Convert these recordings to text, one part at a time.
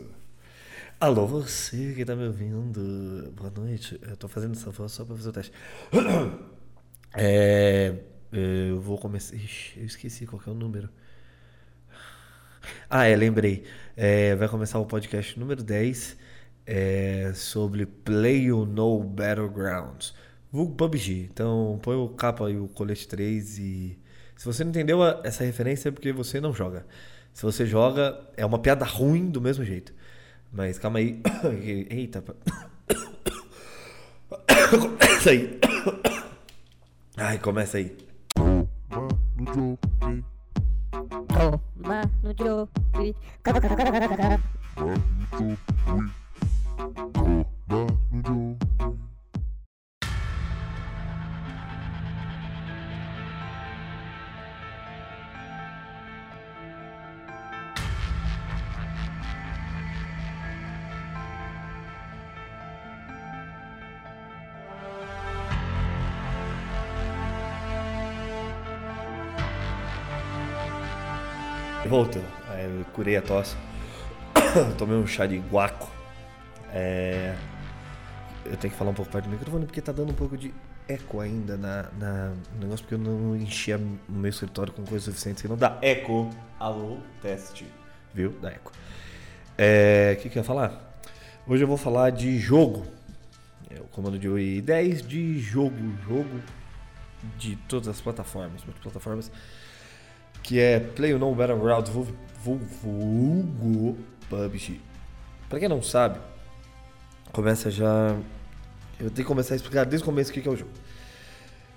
isso. Alô, você que tá me ouvindo. Boa noite. Eu tô fazendo essa voz só pra fazer o teste. É, eu vou começar. Ixi, eu esqueci qual é o número. Ah, é, lembrei. É, vai começar o podcast número 10 é, sobre Play You Know Battlegrounds. Vulgo PUBG. Então põe o capa e o colete 3 e. Se você não entendeu essa referência é porque você não joga. Se você joga, é uma piada ruim do mesmo jeito. Mas calma aí. Eita. Começa aí. Ai, começa aí. Voltou. Aí eu curei a tosse. Tomei um chá de guaco. É... Eu tenho que falar um pouco perto do microfone porque tá dando um pouco de eco ainda na, na- negócio, porque eu não enchi o meu escritório com coisa suficiente, senão dá eco. Alô, teste. Viu? Dá eco. É, O que, que eu ia falar? Hoje eu vou falar de jogo. É o comando de UI 10 de jogo. Jogo de todas as plataformas. Plataformas que é PlayerUnknown Battlegrounds vul- vul- vulgo PUBG. Pra quem não sabe, começa já. Eu tenho que começar a explicar desde o começo o que é o jogo.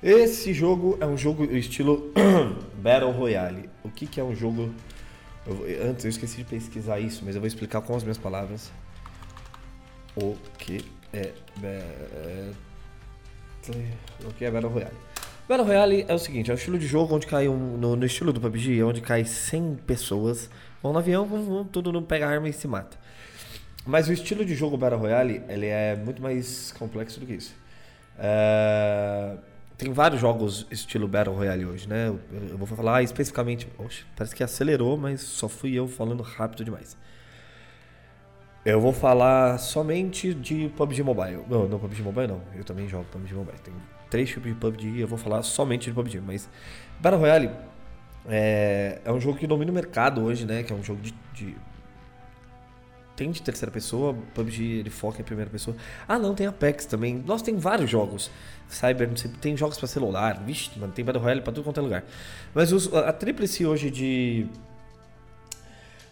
Esse jogo é um jogo estilo Battle Royale. O que, é um jogo. eu antes eu esqueci de pesquisar isso, mas eu vou explicar com as minhas palavras o que é Battle, o que é Battle Royale. Battle Royale é o seguinte, é um estilo de jogo onde cai um, no, no estilo do PUBG, onde cai 100 pessoas, vão no avião, vão, vão todo mundo pega arma e se mata. Mas o estilo de jogo Battle Royale, ele é muito mais complexo do que isso. É, Tem vários jogos estilo Battle Royale hoje, né? Eu, eu vou falar especificamente... Oxe, parece que acelerou, mas só fui eu falando rápido demais. Eu vou falar somente de PUBG Mobile. Não, não PUBG Mobile não. Eu também jogo PUBG Mobile. Tem três tipos de PUBG eu vou falar somente de PUBG. Mas Battle Royale é, é um jogo que domina o mercado hoje, né? Que é um jogo de, de- tem de terceira pessoa, PUBG ele foca em primeira pessoa. Ah, não, tem Apex também. Nossa, tem vários jogos. Cyber, não sei, tem jogos pra celular. Vixe, mano, tem Battle Royale pra tudo quanto é lugar. Mas os, a tríplice hoje de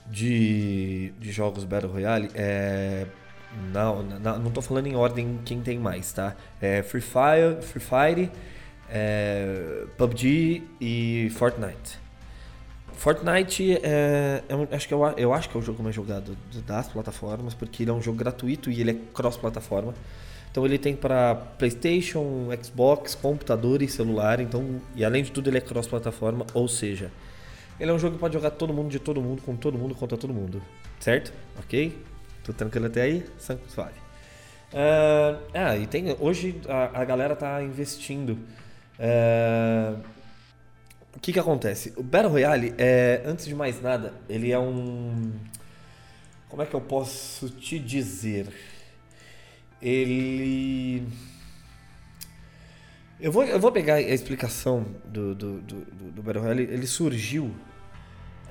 de, de jogos Battle Royale é. Não, não, não tô falando em ordem quem tem mais, tá? É Free Fire, Free Fire é, PUBG e Fortnite. Fortnite é, é um- acho que eu, eu acho que é o jogo mais jogado das plataformas, porque ele é um jogo gratuito e ele é cross-plataforma. Então ele tem para PlayStation, Xbox, computador e celular. Então, e além de tudo ele é cross-plataforma, ou seja, ele é um jogo que pode jogar todo mundo de todo mundo, com todo mundo contra todo mundo. Certo? Ok? Tudo tranquilo até aí? Suave. Ah, ah, e tem. Hoje a, a galera tá investindo. Ah, o que que acontece? O Battle Royale, é, antes de mais nada, ele é um. Como é que eu posso te dizer? Ele. Eu vou, eu vou pegar a explicação do, do, do- do Battle Royale. Ele surgiu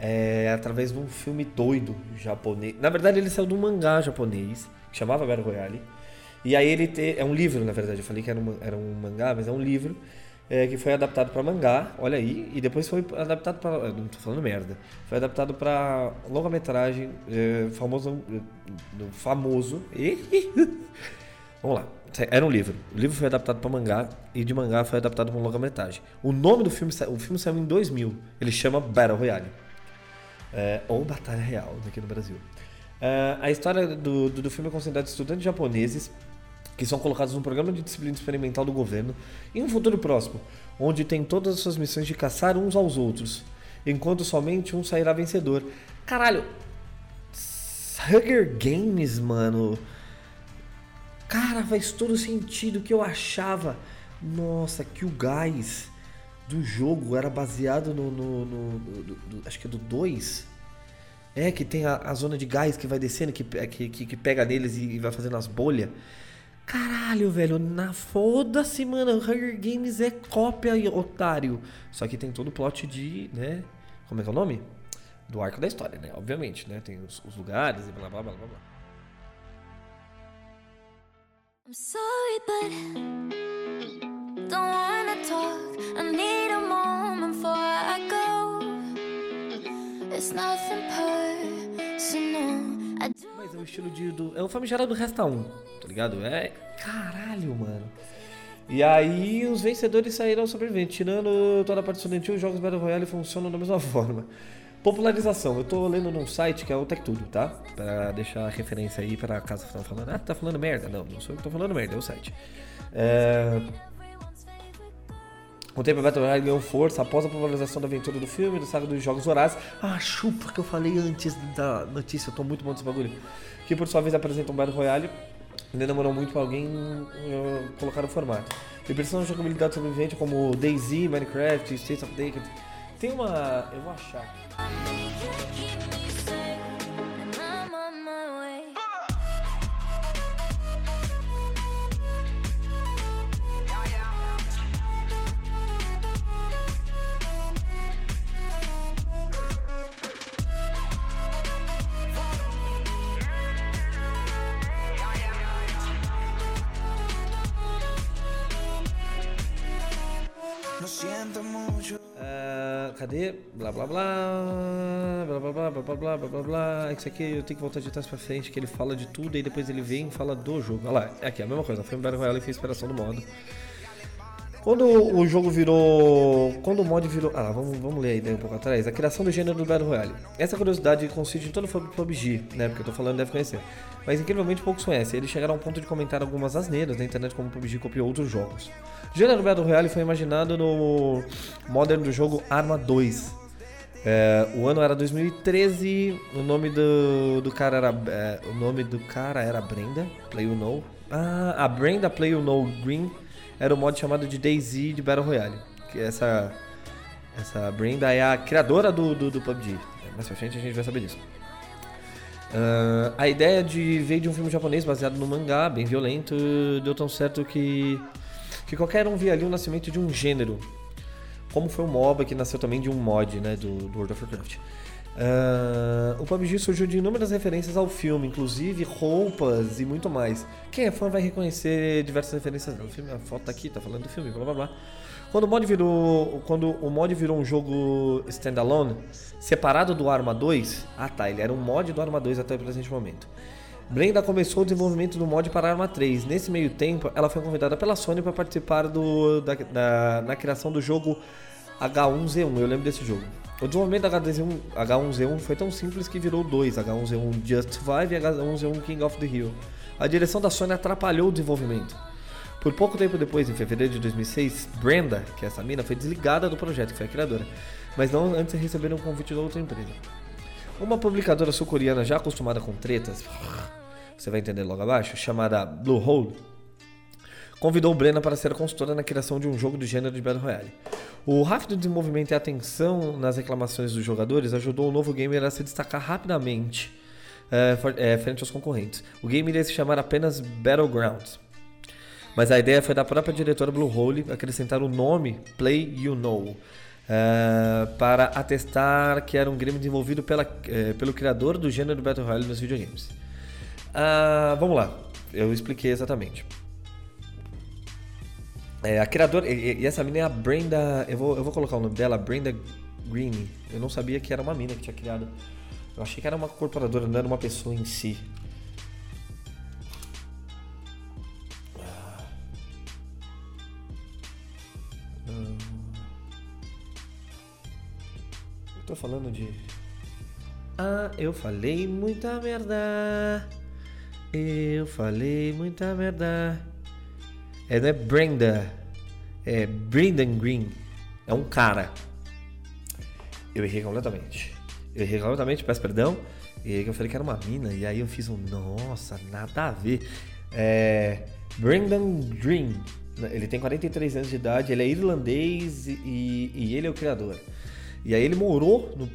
é, através de um filme doido japonês. Na verdade, ele saiu de um mangá japonês que chamava Battle Royale. E aí ele te, é um livro, na verdade. Eu falei que era um, era um mangá, mas é um livro é, que foi adaptado para mangá. Olha aí, e depois foi adaptado para, não tô falando merda. Foi adaptado para longa-metragem é, famoso, é, famoso. Vamos lá. Era um livro. O livro foi adaptado para mangá e de mangá foi adaptado para longa-metragem. O nome do filme, o filme saiu em 2000. Ele chama Battle Royale. É, ou Batalha Real, aqui no Brasil. É, a história do, do, do filme é considerada de estudantes japoneses que são colocados num programa de disciplina experimental do governo em um futuro próximo, onde tem todas as suas missões de caçar uns aos outros, enquanto somente um sairá vencedor. Caralho! Hunger Games, mano. Cara, faz todo sentido que eu achava. Nossa, que o gás do jogo era baseado no. no- no- no- do- do- acho que é do 2. É, que tem a, a zona de gás que vai descendo, que, que, que, que pega neles e, e vai fazendo as bolhas. Caralho, velho, na foda-se, mano. Hunger Games é cópia, otário. Só que tem todo o plot de, né? Como é que é o nome? Do arco da história, né? Obviamente, né? Tem os, os lugares e blá blá blá blá blá. I'm sorry, but do Mas é o estilo de. Do, é o famigerado Resta 1, tá ligado? É. Caralho, mano. E aí os vencedores saíram sobreviventes. Tirando toda a parte estudantil, os jogos Battle Royale funcionam da mesma forma. Popularização. Eu tô lendo num site que é o Tech Tudo, tá? Pra deixar a referência aí pra casa que falando. Ah, tá falando merda. Não, não sou eu que tô falando merda, é o site. É... Com o tempo, a Battle ganhou força após a popularização da aventura do filme, do saga dos jogos horários. Ah, chupa que eu falei antes da notícia, eu tô muito bom desse bagulho. Que por sua vez apresenta um Battle Royale. Ainda demorou muito pra alguém uh, colocar o formato. E versão de jogabilidade sobrevivente como DayZ, Minecraft, States of Decay. Tem uma. Eu vou achar. Cadê? Blá blá blá. Blá blá blá blá blá blá blá blá blá. Isso aqui eu tenho que voltar de trás pra frente, que ele fala de tudo e depois ele vem e fala do jogo. Olha lá, é aqui, a mesma coisa. Foi Battle Royale e fez inspiração do modo. Quando o jogo virou. Quando o mod virou. Ah, vamos, vamos ler aí daí um pouco atrás. A criação do gênero do Battle Royale. Essa curiosidade consiste em todo o PUBG, né? Porque eu tô falando, deve conhecer. Mas incrivelmente poucos conhecem. Eles chegaram ao ponto de comentar algumas asneiras na internet como o PUBG copiou outros jogos. O gênero Battle Royale foi imaginado no modern do jogo Arma 2. É, o ano era 2013, o nome do, do cara era. é, o nome do cara era Brenda, Play You Know. Ah, a Brenda Play You Know Green era o mod chamado de DayZ de Battle Royale. Que essa, essa Brenda é a criadora do, do, do PUBG. Mais pra frente a gente vai saber disso. Ah, a ideia de veio de um filme japonês baseado no mangá, bem violento, deu tão certo que, que qualquer um via ali o nascimento de um gênero. Como foi o MOBA, que nasceu também de um mod né, do, do World of Warcraft. Ah, o PUBG surgiu de inúmeras referências ao filme, inclusive roupas e muito mais. Quem é fã vai reconhecer diversas referências no filme. A foto tá aqui, tá falando do filme, blá blá blá. Quando o mod virou, quando o mod virou um jogo standalone, separado do Arma 2, ah tá, ele era um mod do Arma 2 até o presente momento. Brenda começou o desenvolvimento do mod para Arma 3. Nesse meio tempo, ela foi convidada pela Sony para participar do, da, da- na criação do jogo H1Z1. Eu lembro desse jogo. O desenvolvimento da H1Z1, H1Z1 foi tão simples que virou dois: H1Z1 Just Survive e H1Z1 King of the Hill. A direção da Sony atrapalhou o desenvolvimento. Por pouco tempo depois, em fevereiro de 2006, Brenda, que é essa mina, foi desligada do projeto, que foi a criadora, mas não antes de receber um convite da outra empresa. Uma publicadora sul-coreana já acostumada com tretas, você vai entender logo abaixo, chamada Bluehole, convidou Brenda para ser consultora na criação de um jogo do gênero de Battle Royale. O rápido desenvolvimento e atenção nas reclamações dos jogadores ajudou o novo gamer a se destacar rapidamente eh, for- eh, frente aos concorrentes. O game iria se chamar apenas Battlegrounds. Mas a ideia foi da própria diretora Bluehole acrescentar o nome Play You Know eh, para atestar que era um game desenvolvido pela, pelo criador do gênero Battle Royale nos videogames. Ah, vamos lá, eu expliquei exatamente. É, a criadora, e, e essa mina é a Brenda, eu vou, eu vou colocar o nome dela, Brenda Greene. Eu não sabia que era uma mina que tinha criado. Eu achei que era uma corporadora, não era uma pessoa em si. Eu tô falando de. Ah, eu falei muita merda. Eu falei muita merda. É, não é Brenda. É Brendan Green. É um cara. Eu errei completamente. Eu errei completamente, peço perdão. E aí eu falei que era uma mina. E aí eu fiz um. Nossa, nada a ver. É. Brendan Green. Ele tem 43 anos de idade, ele é irlandês e, e ele é o criador. E aí ele morou no,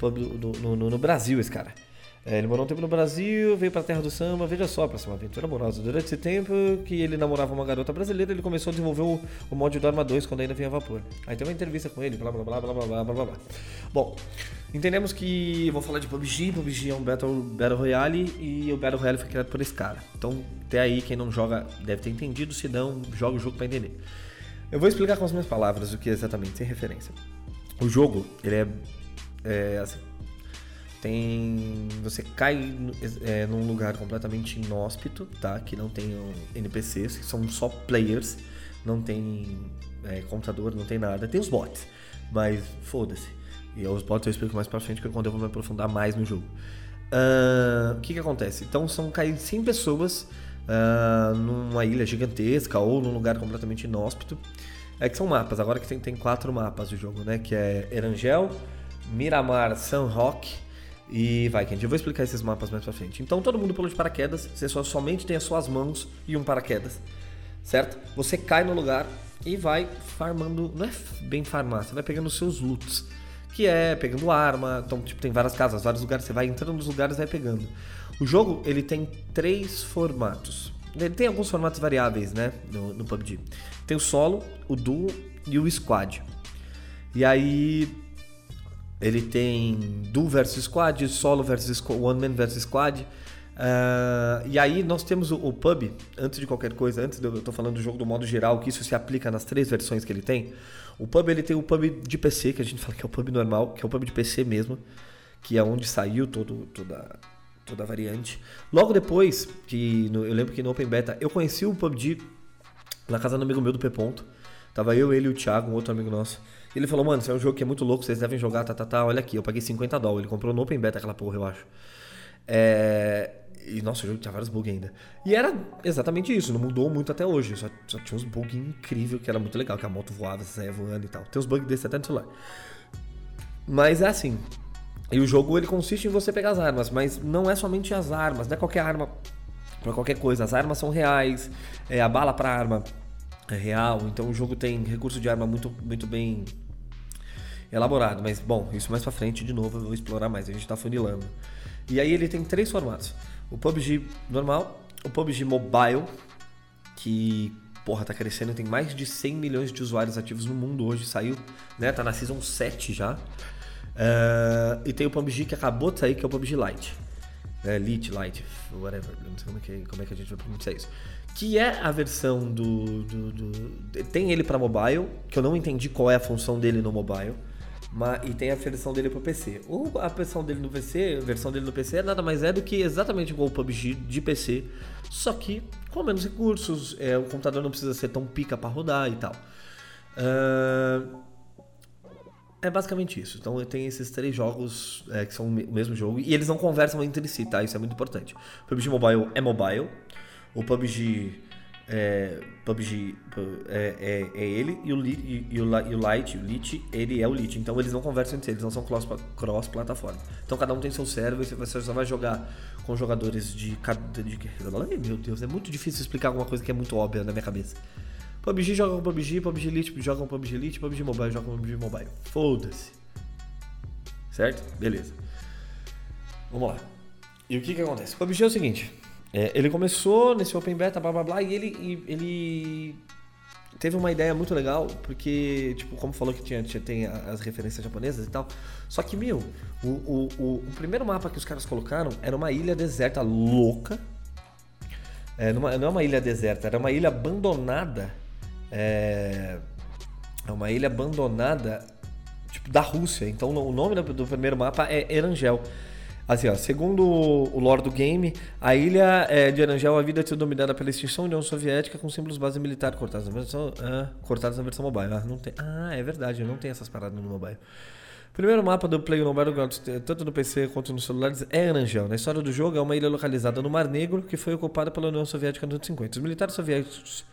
no, no- no Brasil, esse cara. É, ele morou um tempo no Brasil, veio pra terra do samba, veja só, pra ser uma aventura amorosa. Durante esse tempo que ele namorava uma garota brasileira, ele começou a desenvolver o, o mod do Arma 2 quando ainda vinha vapor. Aí tem uma entrevista com ele, blá blá blá blá blá blá blá blá. Bom, entendemos que. Vou falar de PUBG, PUBG é um Battle, Battle Royale e o Battle Royale foi criado por esse cara. Então, até aí, quem não joga deve ter entendido, se não, joga o jogo pra entender. Eu vou explicar com as minhas palavras o que é exatamente, sem referência. O jogo, ele é, é assim, tem. Você cai é, num lugar completamente inóspito, tá? Que não tem NPCs, que são só players, não tem é, computador, não tem nada. Tem os bots, mas foda-se. E os bots eu explico mais pra frente, que é quando eu vou me aprofundar mais no jogo. O que que acontece? Então são cair 100 pessoas ah, numa ilha gigantesca ou num lugar completamente inóspito. É que são mapas, agora que tem, tem quatro mapas do jogo, né? Que é Erangel, Miramar, San Roque e Vikings. Eu vou explicar esses mapas mais pra frente. Então todo mundo pula de paraquedas, você só, somente tem as suas mãos e um paraquedas, certo? Você cai no lugar e vai farmando, não é bem farmar, você vai pegando os seus loots, que é pegando arma, então tipo tem várias casas, vários lugares, você vai entrando nos lugares e vai pegando. O jogo ele tem três formatos. Ele tem alguns formatos variáveis, né, no, no PUBG. Tem o solo, o duo e o squad. E aí ele tem duo versus squad, solo versus one man versus squad. Ah, e aí nós temos o, o pub, antes de qualquer coisa, antes de eu tô falando do jogo do modo geral, que isso se aplica nas três versões que ele tem. O pub ele tem o pub de PC, que a gente fala que é o pub normal, que é o pub de PC mesmo, que é onde saiu todo, toda, toda a variante. Logo depois, que no- eu lembro que no Open Beta eu conheci o PUBG na casa do amigo meu do P. Ponto. Tava eu, ele e o Thiago, um outro amigo nosso. Ele falou, mano, isso é um jogo que é muito louco, vocês devem jogar, tá, tá, tá. Olha aqui, eu paguei 50 dólares. Ele comprou no Open Beta aquela porra, eu acho. É... E, nossa, o jogo tinha vários bugs ainda. E era exatamente isso, não mudou muito até hoje. Só, só tinha uns bugs incríveis que era muito legal, que a moto voava, você saia voando e tal. Tem uns bugs desses até no celular. Mas é assim. E o jogo ele consiste em você pegar as armas, mas não é somente as armas, não é qualquer arma pra qualquer coisa. As armas são reais, é, a bala pra arma é real, então o jogo tem recurso de arma muito, muito bem elaborado. Mas bom, isso mais pra frente de novo eu vou explorar mais, a gente tá funilando. E aí ele tem três formatos: o PUBG normal, o PUBG Mobile, que porra, tá crescendo, tem mais de 100 milhões de usuários ativos no mundo hoje, saiu, né? Tá na Season 7 já. Ah, e tem o PUBG que acabou de sair, que é o PUBG Lite. É, Lite, Lite, whatever, não sei como é, que, como é que a gente vai pronunciar isso. Que é a versão do. do- do- tem ele pra mobile, que eu não entendi qual é a função dele no mobile. Mas, e tem a versão dele pro PC. O, a versão dele no PC, a versão dele no PC é nada mais é do que exatamente igual o PUBG de PC, só que com menos recursos, é, o computador não precisa ser tão pica pra rodar e tal. Ah, é basicamente isso. Então tem esses três jogos é, que são o mesmo jogo e eles não conversam entre si, tá? Isso é muito importante. O PUBG Mobile é mobile, o PUBG é, PUBG é, é, é ele e o, e, e o, e o Lite, o Lite, ele é o Lite. Então eles não conversam entre si, eles não são cross- cross-plataforma. então cada um tem seu server e você só vai jogar com jogadores de, cada- de. Meu Deus, é muito difícil explicar alguma coisa que é muito óbvia na minha cabeça. PUBG joga com PUBG, PUBG Elite joga com PUBG Elite, PUBG Mobile joga com PUBG Mobile. Foda-se. Certo? Beleza. Vamos lá. E o que que acontece? PUBG é o seguinte. É, ele começou nesse Open Beta, blá blá blá, e ele, e ele teve uma ideia muito legal, porque, tipo, como falou que tinha, tinha tem as referências japonesas e tal. Só que, meu, o, o, o, o primeiro mapa que os caras colocaram era uma ilha deserta louca. É, numa- não é uma ilha deserta, era uma ilha abandonada. É, é uma ilha abandonada, tipo, da Rússia. Então o nome do, do primeiro mapa é Erangel. Assim, ó, segundo o lore do game, a ilha é, de Erangel a vida é dominada pela extinção da União Soviética com símbolos base militar cortados na versão, ah, cortados na versão mobile. Ah, não tem, ah, é verdade, não tem essas paradas no mobile. Primeiro mapa do Play no Battlegrounds, tanto no PC quanto nos celulares, é Erangel. Na história do jogo, é uma ilha localizada no Mar Negro que foi ocupada pela União Soviética nos anos 50. Os militares soviéticos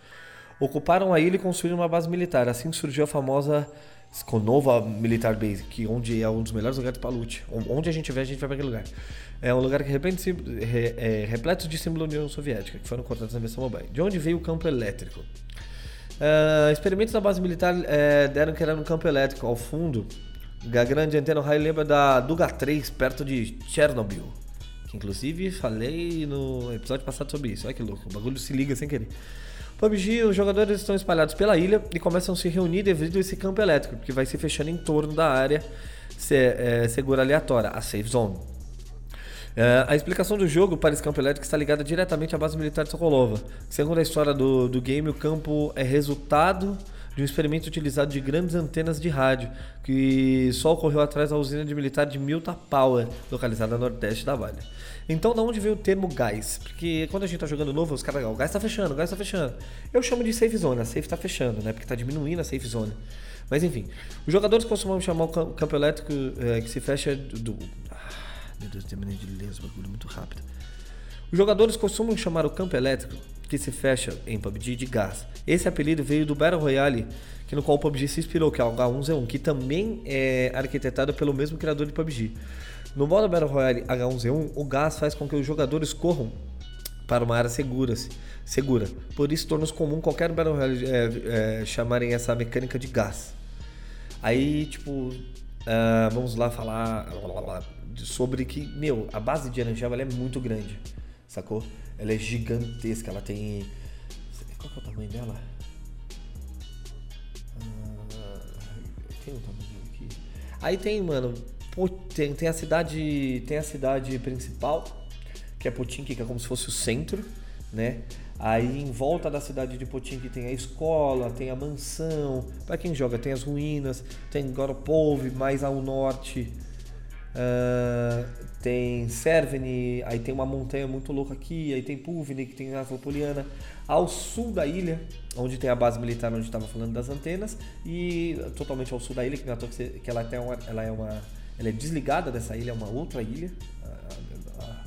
ocuparam a ilha e construíram uma base militar. Assim surgiu a famosa Skonova Militar Base, que onde é um dos melhores lugares para loot. Onde a gente vê, a gente vai para aquele lugar. É um lugar que repente, re- é, repleto de símbolo da União Soviética, que foram cortados na versão mobile. De onde veio o campo elétrico? Ah, experimentos da base militar eh, deram que era no campo elétrico ao fundo. A grande antena raio lembra da Duga 3, perto de Chernobyl. Que inclusive falei no episódio passado sobre isso. Olha que louco, o bagulho se liga sem querer. PUBG, os jogadores estão espalhados pela ilha e começam a se reunir devido a esse campo elétrico, que vai se fechando em torno da área se- é, segura aleatória, a Safe Zone. É, a explicação do jogo para esse campo elétrico está ligada diretamente à base militar de Sokolova. Segundo a história do, do game, o campo é resultado de um experimento utilizado de grandes antenas de rádio, que só ocorreu atrás da usina de militar de Milta Power, localizada no nordeste da Vale. Então, da onde veio o termo gás? Porque quando a gente tá jogando novo, os caras, "Ah, o gás tá fechando, o gás tá fechando. Eu chamo de safe zone, a safe tá fechando, né? Porque tá diminuindo a safe zone. Mas enfim, os jogadores costumam chamar o cam- campo elétrico eh, que se fecha do- Ah, meu Deus, terminei de ler esse bagulho muito rápido. Os jogadores costumam chamar o campo elétrico que se fecha em PUBG de gás. Esse apelido veio do Battle Royale, que no qual o PUBG se inspirou, que é o H1Z1, que também é arquitetado pelo mesmo criador de PUBG. No modo Battle Royale H1Z1, o gás faz com que os jogadores corram para uma área segura, segura. Por isso torna-se comum qualquer Battle Royale é, é, chamarem essa mecânica de gás. Aí, tipo, ah, vamos lá falar sobre que, meu, a base de ela é muito grande, sacou? Ela é gigantesca, ela tem. Qual que é o tamanho dela? Ah, tem um tamanho aqui. Aí tem, mano, tem, tem a cidade. Tem a cidade principal, que é Potinki, que é como se fosse o centro, né? Aí em volta da cidade de Potinki tem a escola, tem a mansão. Pra quem joga, tem as ruínas, tem Goropov, mais ao norte. ah, tem Cerveni, aí tem uma montanha muito louca aqui, aí tem Puvni, que tem a Poliana. Ao sul da ilha, onde tem a base militar onde estava falando das antenas, e totalmente ao sul da ilha, que, é toa que, ela, tem uma, ela é uma. Ela é desligada dessa ilha, é uma outra ilha. A- a-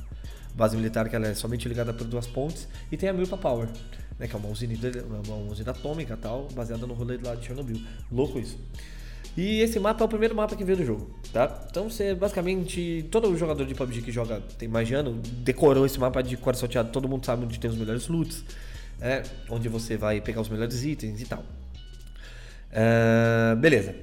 base militar que ela é somente ligada por duas pontes. E tem a Milta Power, né, que é uma usina, uma usina atômica tal, baseada no rolê lá de Chernobyl. Louco isso. E esse mapa é o primeiro mapa que veio do jogo, tá? Então você basicamente. Todo jogador de PUBG que joga tem mais de ano decorou esse mapa de cor salteado. Todo mundo sabe onde tem os melhores loots, é, onde você vai pegar os melhores itens e tal. Ah, beleza.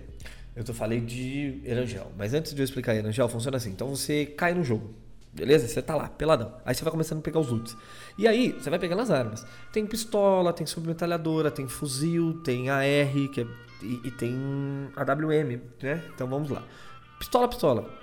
Eu tô falei de Erangel, mas antes de eu explicar Erangel, funciona assim. Então você cai no jogo, beleza? Você tá lá, peladão. Aí você vai começando a pegar os loots. E aí você vai pegando as armas. Tem pistola, tem submetralhadora, tem fuzil, tem AR, que é, e, e tem AWM, né? Então vamos lá. Pistola, pistola.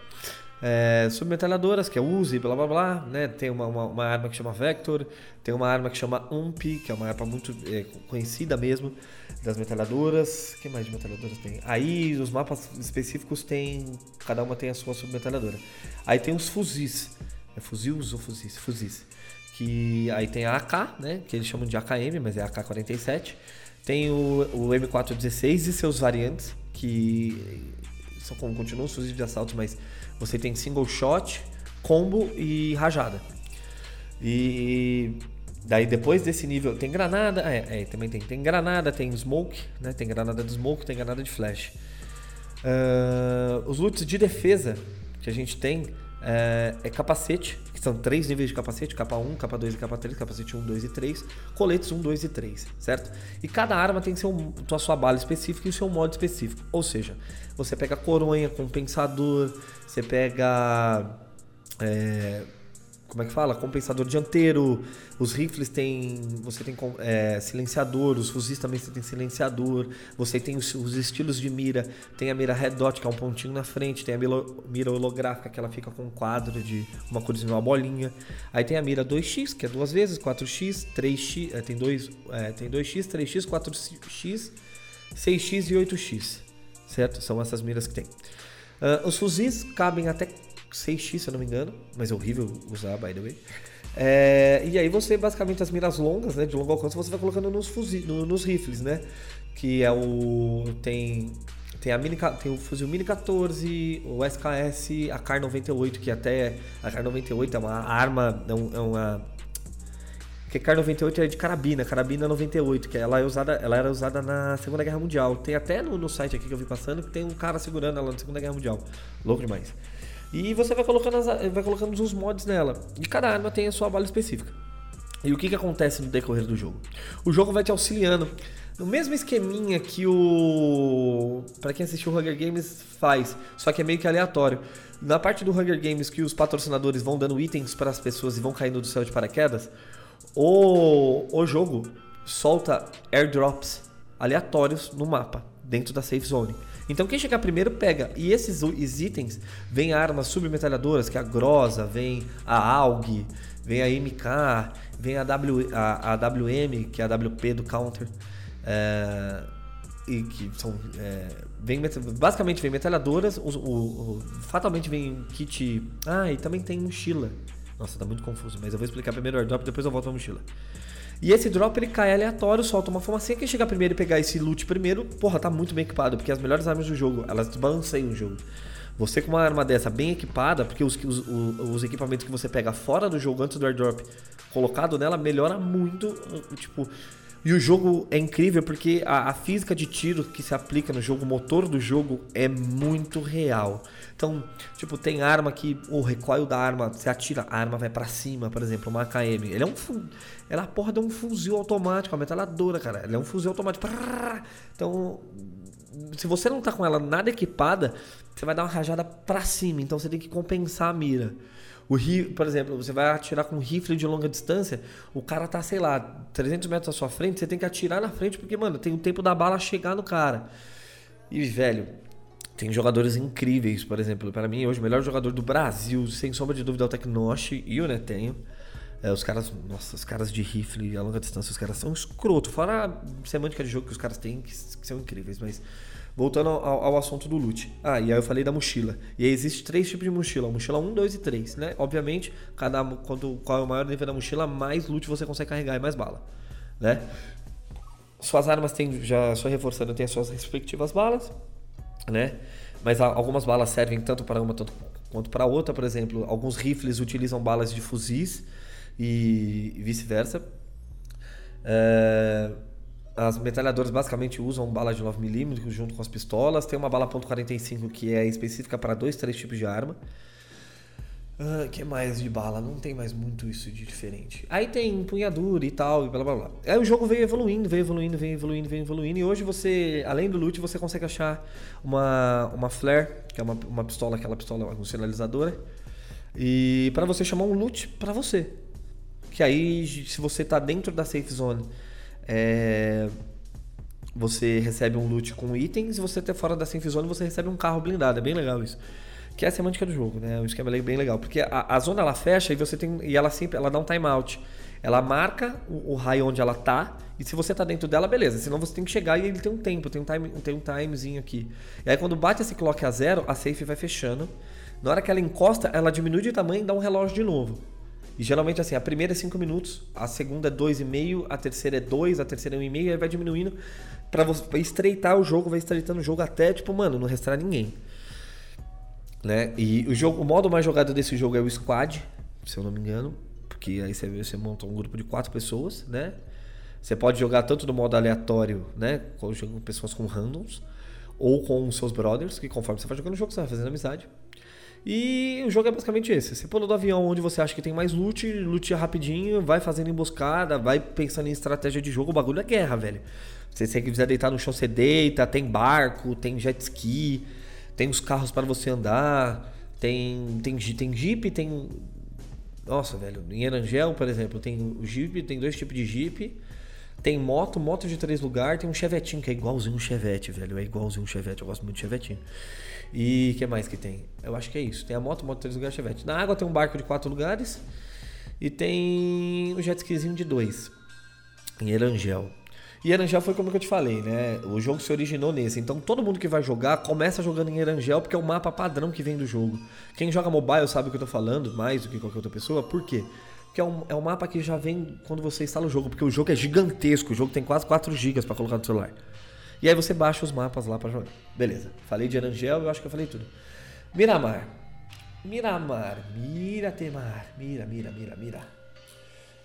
É, submetralhadoras, que é Uzi, blá blá blá, né? Tem uma, uma, uma arma que chama Vector, tem uma arma que chama UMP, que é uma arma muito é, conhecida mesmo das metralhadoras. Que mais de metralhadoras tem? Aí os mapas específicos tem. Cada uma tem a sua submetralhadora. Aí tem os fuzis. É fuzis ou fuzis? Fuzis. Que aí tem a AK, né? Que eles chamam de AKM, mas é AK-47. Tem o, o M416 e seus variantes, que são continuam fuzis de assalto, mas você tem single shot, combo e rajada. E daí depois desse nível tem granada, é, é, também tem, tem granada, tem smoke, né? Tem granada de smoke, tem granada de flash. Ah, os loots de defesa que a gente tem é, é capacete, que são três níveis de capacete, capa 1, capa 2 e capa 3, capacete 1, 2 e 3, coletes 1, 2 e 3, certo? E cada arma tem seu, a sua bala específica e o seu modo específico. Ou seja, você pega coronha, compensador, você pega. é, como é que fala? Compensador dianteiro. Os rifles tem. Você tem é, silenciador, os fuzis também você tem silenciador. Você tem os, os estilos de mira. Tem a mira red dot, que é um pontinho na frente. Tem a mira, mira holográfica, que ela fica com um quadro de uma corzinha, uma bolinha. Aí tem a mira 2x, que é duas vezes, 4x, 3x. é, tem, dois, é, tem 2x, 3x, 4x, 6x e 8x. Certo? São essas miras que tem. Ah, os fuzis cabem até 6x, se eu não me engano, mas é horrível usar, by the way. É, e aí você, basicamente, as miras longas, né, de longo alcance, você vai colocando nos, fuzis, no- nos rifles, né? Que é o... tem... Tem, a mini, tem o fuzil Mini 14, o SKS, a Kar 98, que até a Kar 98 é uma arma, é, um- é uma porque Kar 98 é de carabina, carabina 98, que ela, é usada, ela era usada na Segunda Guerra Mundial. Tem até no, no site aqui que eu vi passando que tem um cara segurando ela na Segunda Guerra Mundial. Louco demais. E você vai colocando, as, vai colocando os mods nela. E cada arma tem a sua bala específica. E o que, que acontece no decorrer do jogo? O jogo vai te auxiliando no mesmo esqueminha que o. Pra quem assistiu o Hunger Games faz, só que é meio que aleatório. Na parte do Hunger Games que os patrocinadores vão dando itens para as pessoas e vão caindo do céu de paraquedas, o, o jogo solta airdrops aleatórios no mapa, dentro da safe zone. Então quem chegar primeiro pega. E esses itens vem armas submetralhadoras, que é a Grosa, vem a AUG, vem a MK, vem a, w, a, a WM, que é a WP do counter. É, e que são. é, vem, basicamente vem metralhadoras, o, o- o- fatalmente vem kit. Ah, e também tem mochila. Nossa, tá muito confuso, mas eu vou explicar primeiro o airdrop depois eu volto pra mochila. E esse drop ele cai aleatório, solta uma fumacinha. Quem chegar primeiro e pegar esse loot primeiro, porra, tá muito bem equipado, porque as melhores armas do jogo, elas balanceiam o jogo. Você com uma arma dessa bem equipada, porque os, os, os equipamentos que você pega fora do jogo antes do airdrop colocado nela melhora muito, tipo. E o jogo é incrível porque a, a física de tiro que se aplica no jogo, o motor do jogo é muito real. Então, tipo, tem arma que o recoil da arma, você atira, a arma vai pra cima, por exemplo, uma AKM. Ele é um ela é porra de um fuzil automático, uma metralhadora, cara. Ele é um fuzil automático. Então, se você não tá com ela nada equipada, você vai dar uma rajada pra cima, então você tem que compensar a mira. O ri, por exemplo, você vai atirar com um rifle de longa distância, o cara tá, sei lá, 300 metros à sua frente, você tem que atirar na frente porque, mano, tem o tempo da bala chegar no cara. E, velho, tem jogadores incríveis, por exemplo, para mim hoje o melhor jogador do Brasil, sem sombra de dúvida, é o Tecnoshi e o Netenho. É, os caras, nossa, os caras de rifle a longa distância, os caras são escroto. Fora a semântica de jogo que os caras têm, que, que são incríveis, mas voltando ao, ao assunto do loot. Ah, e aí eu falei da mochila. E aí existe três tipos de mochila: mochila 1, 2 e 3, né? Obviamente, cada, quanto, qual é o maior nível da mochila, mais loot você consegue carregar e mais bala, né? Suas armas têm, já só reforçando, tem as suas respectivas balas, né? Mas algumas balas servem tanto para uma tanto quanto para outra. Por exemplo, alguns rifles utilizam balas de fuzis e vice-versa. É, as metralhadoras basicamente usam balas de 9mm junto com as pistolas. Tem uma bala .45 que é específica para dois, três tipos de arma. O que mais de bala? Não tem mais muito isso de diferente. Aí tem empunhadura e tal, e blá blá blá. Aí o jogo veio evoluindo, veio evoluindo, veio evoluindo, veio evoluindo. E hoje você, além do loot, você consegue achar uma, uma flare, que é uma, uma pistola, aquela pistola com sinalizadora. E para você chamar um loot para você. Que aí, se você tá dentro da safe zone, é, você recebe um loot com itens. Se você tá fora da safe zone, você recebe um carro blindado. É bem legal isso. Que é a semântica do jogo, né? Um esquema bem legal. Porque a, a zona ela fecha e você tem. E ela sempre ela dá um timeout. Ela marca o, o raio onde ela tá. E se você tá dentro dela, beleza. Senão você tem que chegar e ele tem um tempo, tem um, time, tem um timezinho aqui. E aí quando bate esse clock a zero, a safe vai fechando. Na hora que ela encosta, ela diminui de tamanho e dá um relógio de novo. E geralmente assim, a primeira é 5 minutos, a segunda é 2,5, a terceira é 2, a terceira é 1,5, e aí vai diminuindo pra você estreitar o jogo, vai estreitando o jogo até, tipo, mano, não restar ninguém. Né? E o, jogo, o modo mais jogado desse jogo é o Squad, se eu não me engano. Porque aí você, você monta um grupo de quatro pessoas, né? Você pode jogar tanto no modo aleatório, né? Com pessoas com randoms, ou com seus brothers, que conforme você vai jogando o jogo, você vai fazendo amizade. E o jogo é basicamente esse. Você pula do avião onde você acha que tem mais loot, loot rapidinho, vai fazendo emboscada, vai pensando em estratégia de jogo. O bagulho é guerra, velho. Se você quiser deitar no chão, você deita. Tem barco, tem jet ski, tem os carros para você andar, tem, tem, tem jeep, tem. Nossa, velho. Em Erangel, por exemplo, tem o jeep, tem dois tipos de jeep. Tem moto, moto de três lugares, tem um chevetinho, que é igualzinho um chevette, velho. É igualzinho um chevette, eu gosto muito de chevetinho. E o que mais que tem? Eu acho que é isso. Tem a moto, moto de três lugares, chevette. Na água tem um barco de quatro lugares. E tem o jet skizinho de dois. Em Erangel. E Erangel foi como eu te falei, né? O jogo se originou nesse. Então todo mundo que vai jogar começa jogando em Erangel porque é o mapa padrão que vem do jogo. Quem joga mobile sabe o que eu tô falando, mais do que qualquer outra pessoa. Por quê? Porque é um, é um mapa que já vem quando você instala o jogo. Porque o jogo é gigantesco. O jogo tem quase 4 GB para colocar no celular. E aí você baixa os mapas lá para jogar. Beleza. Falei de Erangel, eu acho que eu falei tudo. Miramar. Miramar. Miratemar. Mira, mira, mira, mira.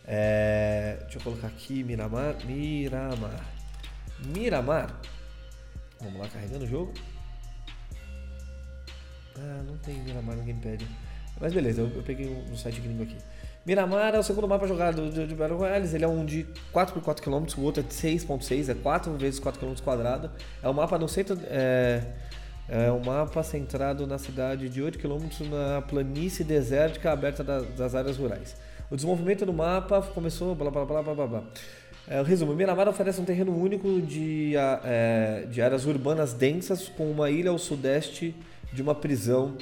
É, deixa eu colocar aqui Miramar. Miramar. Miramar. Vamos lá, carregando o jogo. Ah, não tem Miramar no Gamepad. Mas beleza, eu, eu peguei um, um site gringo aqui. Miramar é o segundo mapa jogado de, de Battle Royales. Ele é um de 4x4 km, o outro é de 6.6, é 4 vezes 4 km quadrado. É um mapa no centro. É, é um mapa centrado na cidade de 8 km na planície desértica aberta da- das áreas rurais. O desenvolvimento do mapa começou. Blá blá blá blá blá blá. É, resumo: Miramar oferece um terreno único de, é, de áreas urbanas densas com uma ilha ao sudeste de uma prisão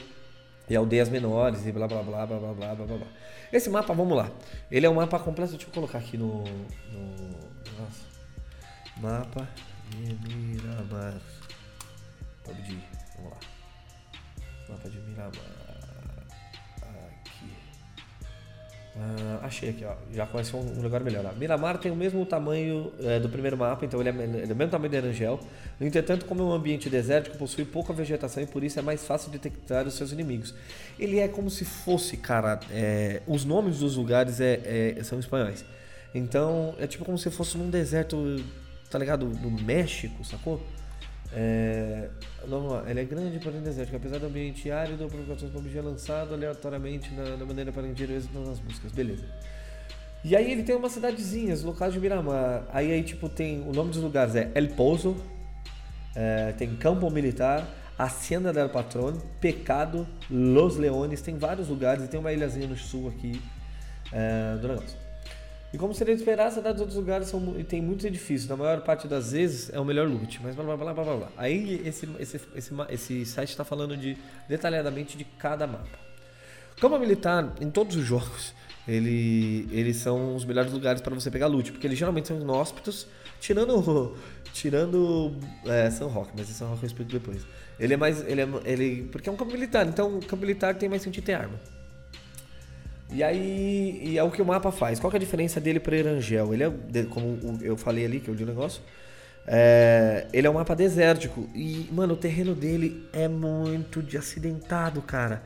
e aldeias menores e blá blá blá blá blá blá blá blá. Esse mapa, vamos lá. Ele é um mapa completo. Deixa eu colocar aqui no. no nossa. Mapa de Miramar. Vamos lá. Mapa de Miramar. Ah, achei aqui, ó. Já conheci um lugar melhor. Ó. Miramar tem o mesmo tamanho eh, do primeiro mapa, então ele é, ele é do mesmo tamanho de Arangel. No entretanto, como é um ambiente desértico, possui pouca vegetação e por isso é mais fácil detectar os seus inimigos. Ele é como se fosse, cara, eh, os nomes dos lugares é, é- são espanhóis. Então é tipo como se fosse num deserto, tá ligado? No México, sacou? É, ele é grande, porém desértico. Apesar do ambiente árido, do PUBG é lançado aleatoriamente na, na maneira para ingerir êxito nas buscas. Beleza. E aí ele tem umas cidadezinhas, locais de Miramar. Aí, aí tipo, tem. O nome dos lugares é El Pouso, é, tem Campo Militar, Hacienda del Patrón, Pecado, Los Leones, tem vários lugares e tem uma ilhazinha no sul aqui é, do negócio. E como seria de esperar, cidades dos outros lugares são, tem muitos edifícios. Na maior parte das vezes é o melhor loot. Mas blá blá blá blá blá. blá. Aí esse, esse, esse, esse site está falando de detalhadamente de cada mapa. Campo militar, em todos os jogos, ele, eles são os melhores lugares para você pegar loot, porque eles geralmente são inóspitos, tirando tirando é, São Roque, mas São Roque eu explico depois. Ele é mais ele é, ele porque é um campo militar, então campo militar tem mais sentido ter arma. E aí, e é o que o mapa faz. Qual que é a diferença dele para Erangel? Ele é, como eu falei ali, que eu li o negócio, é, ele é um mapa desértico. E, mano, o terreno dele é muito de acidentado, cara.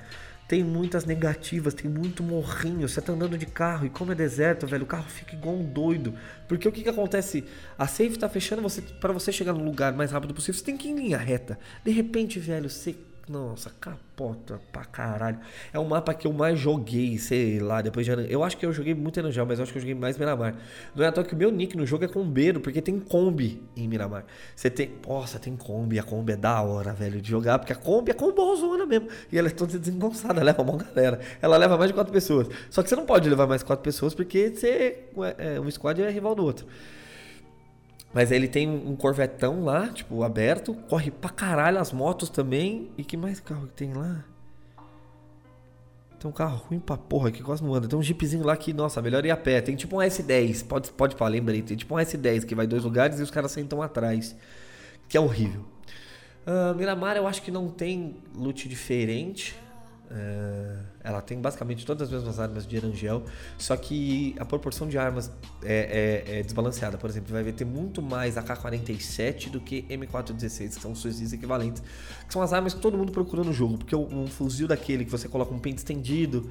Tem muitas negativas, tem muito morrinho. Você tá andando de carro e como é deserto, velho, o carro fica igual um doido. Porque o que que acontece? A safe tá fechando, você para você chegar no lugar mais rápido possível, você tem que ir em linha reta. De repente, velho, você nossa, capota pra caralho. É o mapa que eu mais joguei, sei lá, depois de Eu acho que eu joguei muito Arangel, mas eu acho que eu joguei mais Miramar. Não é à toa que o meu nick no jogo é Combeiro, porque tem Kombi em Miramar. Você tem. Nossa, tem Kombi. A Kombi é da hora, velho, de jogar, porque a Kombi é combozona mesmo. E ela é toda desengonçada, leva uma galera. Ela leva mais de quatro pessoas. Só que você não pode levar mais quatro pessoas, porque você. É, um squad é rival do outro. Mas ele tem um corvetão lá, tipo, aberto, corre pra caralho as motos também. E que mais carro que tem lá? Tem um carro ruim pra porra que quase não anda. Tem um jeepzinho lá que, nossa, melhor ir a pé. Tem tipo um S10, pode, pode falar, lembrei. Tem tipo um S10 que vai dois lugares e os caras sentam atrás. Que é horrível. Ah, Miramar eu acho que não tem loot diferente. É, ela tem basicamente todas as mesmas armas de Erangel, só que a proporção de armas é, é- é desbalanceada. Por exemplo, vai ter muito mais AK-47 do que M416, que são suas equivalentes, que são as armas que todo mundo procura no jogo, porque um fuzil daquele que você coloca um pente estendido,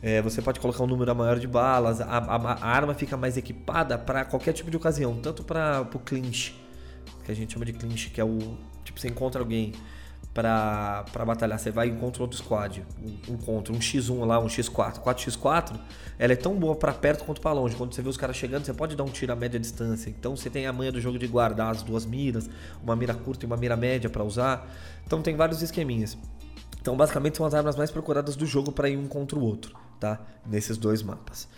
é, você pode colocar um número maior de balas, a, a- a arma fica mais equipada para qualquer tipo de ocasião, tanto para o clinch, que a gente chama de clinch, que é o tipo você encontra alguém pra batalhar, você vai e encontra outro squad, um, encontra um X1 lá, um X4, 4x4, ela é tão boa pra perto quanto pra longe. Quando você vê os caras chegando, você pode dar um tiro a média distância. Então você tem a manha do jogo de guardar as duas miras, uma mira curta e uma mira média pra usar. Então tem vários esqueminhas. Então basicamente são as armas mais procuradas do jogo pra ir um contra o outro, tá? Nesses dois mapas.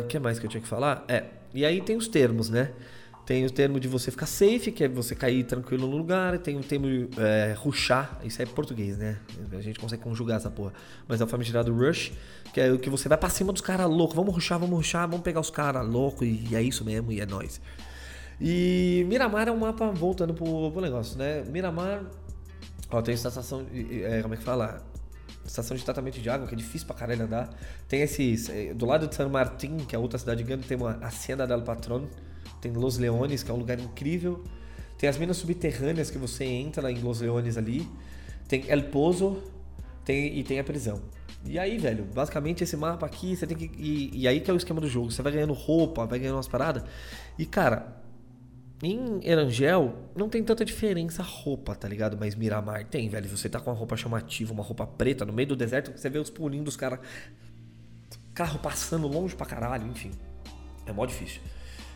O que mais que eu tinha que falar? É, e aí tem os termos, né? Tem o termo de você ficar safe, que é você cair tranquilo no lugar. Tem o termo é, rushar, isso é português, né? A gente consegue conjugar essa porra. Mas é o famigerado rush, que é o que você vai pra cima dos caras loucos. Vamos rushar, vamos rushar, vamos pegar os caras loucos e é isso mesmo, e é nóis. E Miramar é um mapa, voltando pro, pro negócio, né? Miramar, ó, tem estação, é, como é que fala? Estação de tratamento de água, que é difícil pra caralho andar. Tem esses. eh, Do lado de San Martín, que é outra cidade grande, tem uma Hacienda del Patrón. Tem Los Leones, que é um lugar incrível. Tem as minas subterrâneas que você entra em Los Leones ali. Tem El Pozo tem, e tem a prisão. E aí, velho, basicamente esse mapa aqui, você tem que. E, e aí que é o esquema do jogo. Você vai ganhando roupa, vai ganhando umas paradas. E, cara, em Erangel, não tem tanta diferença roupa, tá ligado? Mas Miramar tem, velho. Você tá com uma roupa chamativa, uma roupa preta no meio do deserto, você vê os pulinhos dos caras carro passando longe pra caralho, enfim. É mó difícil.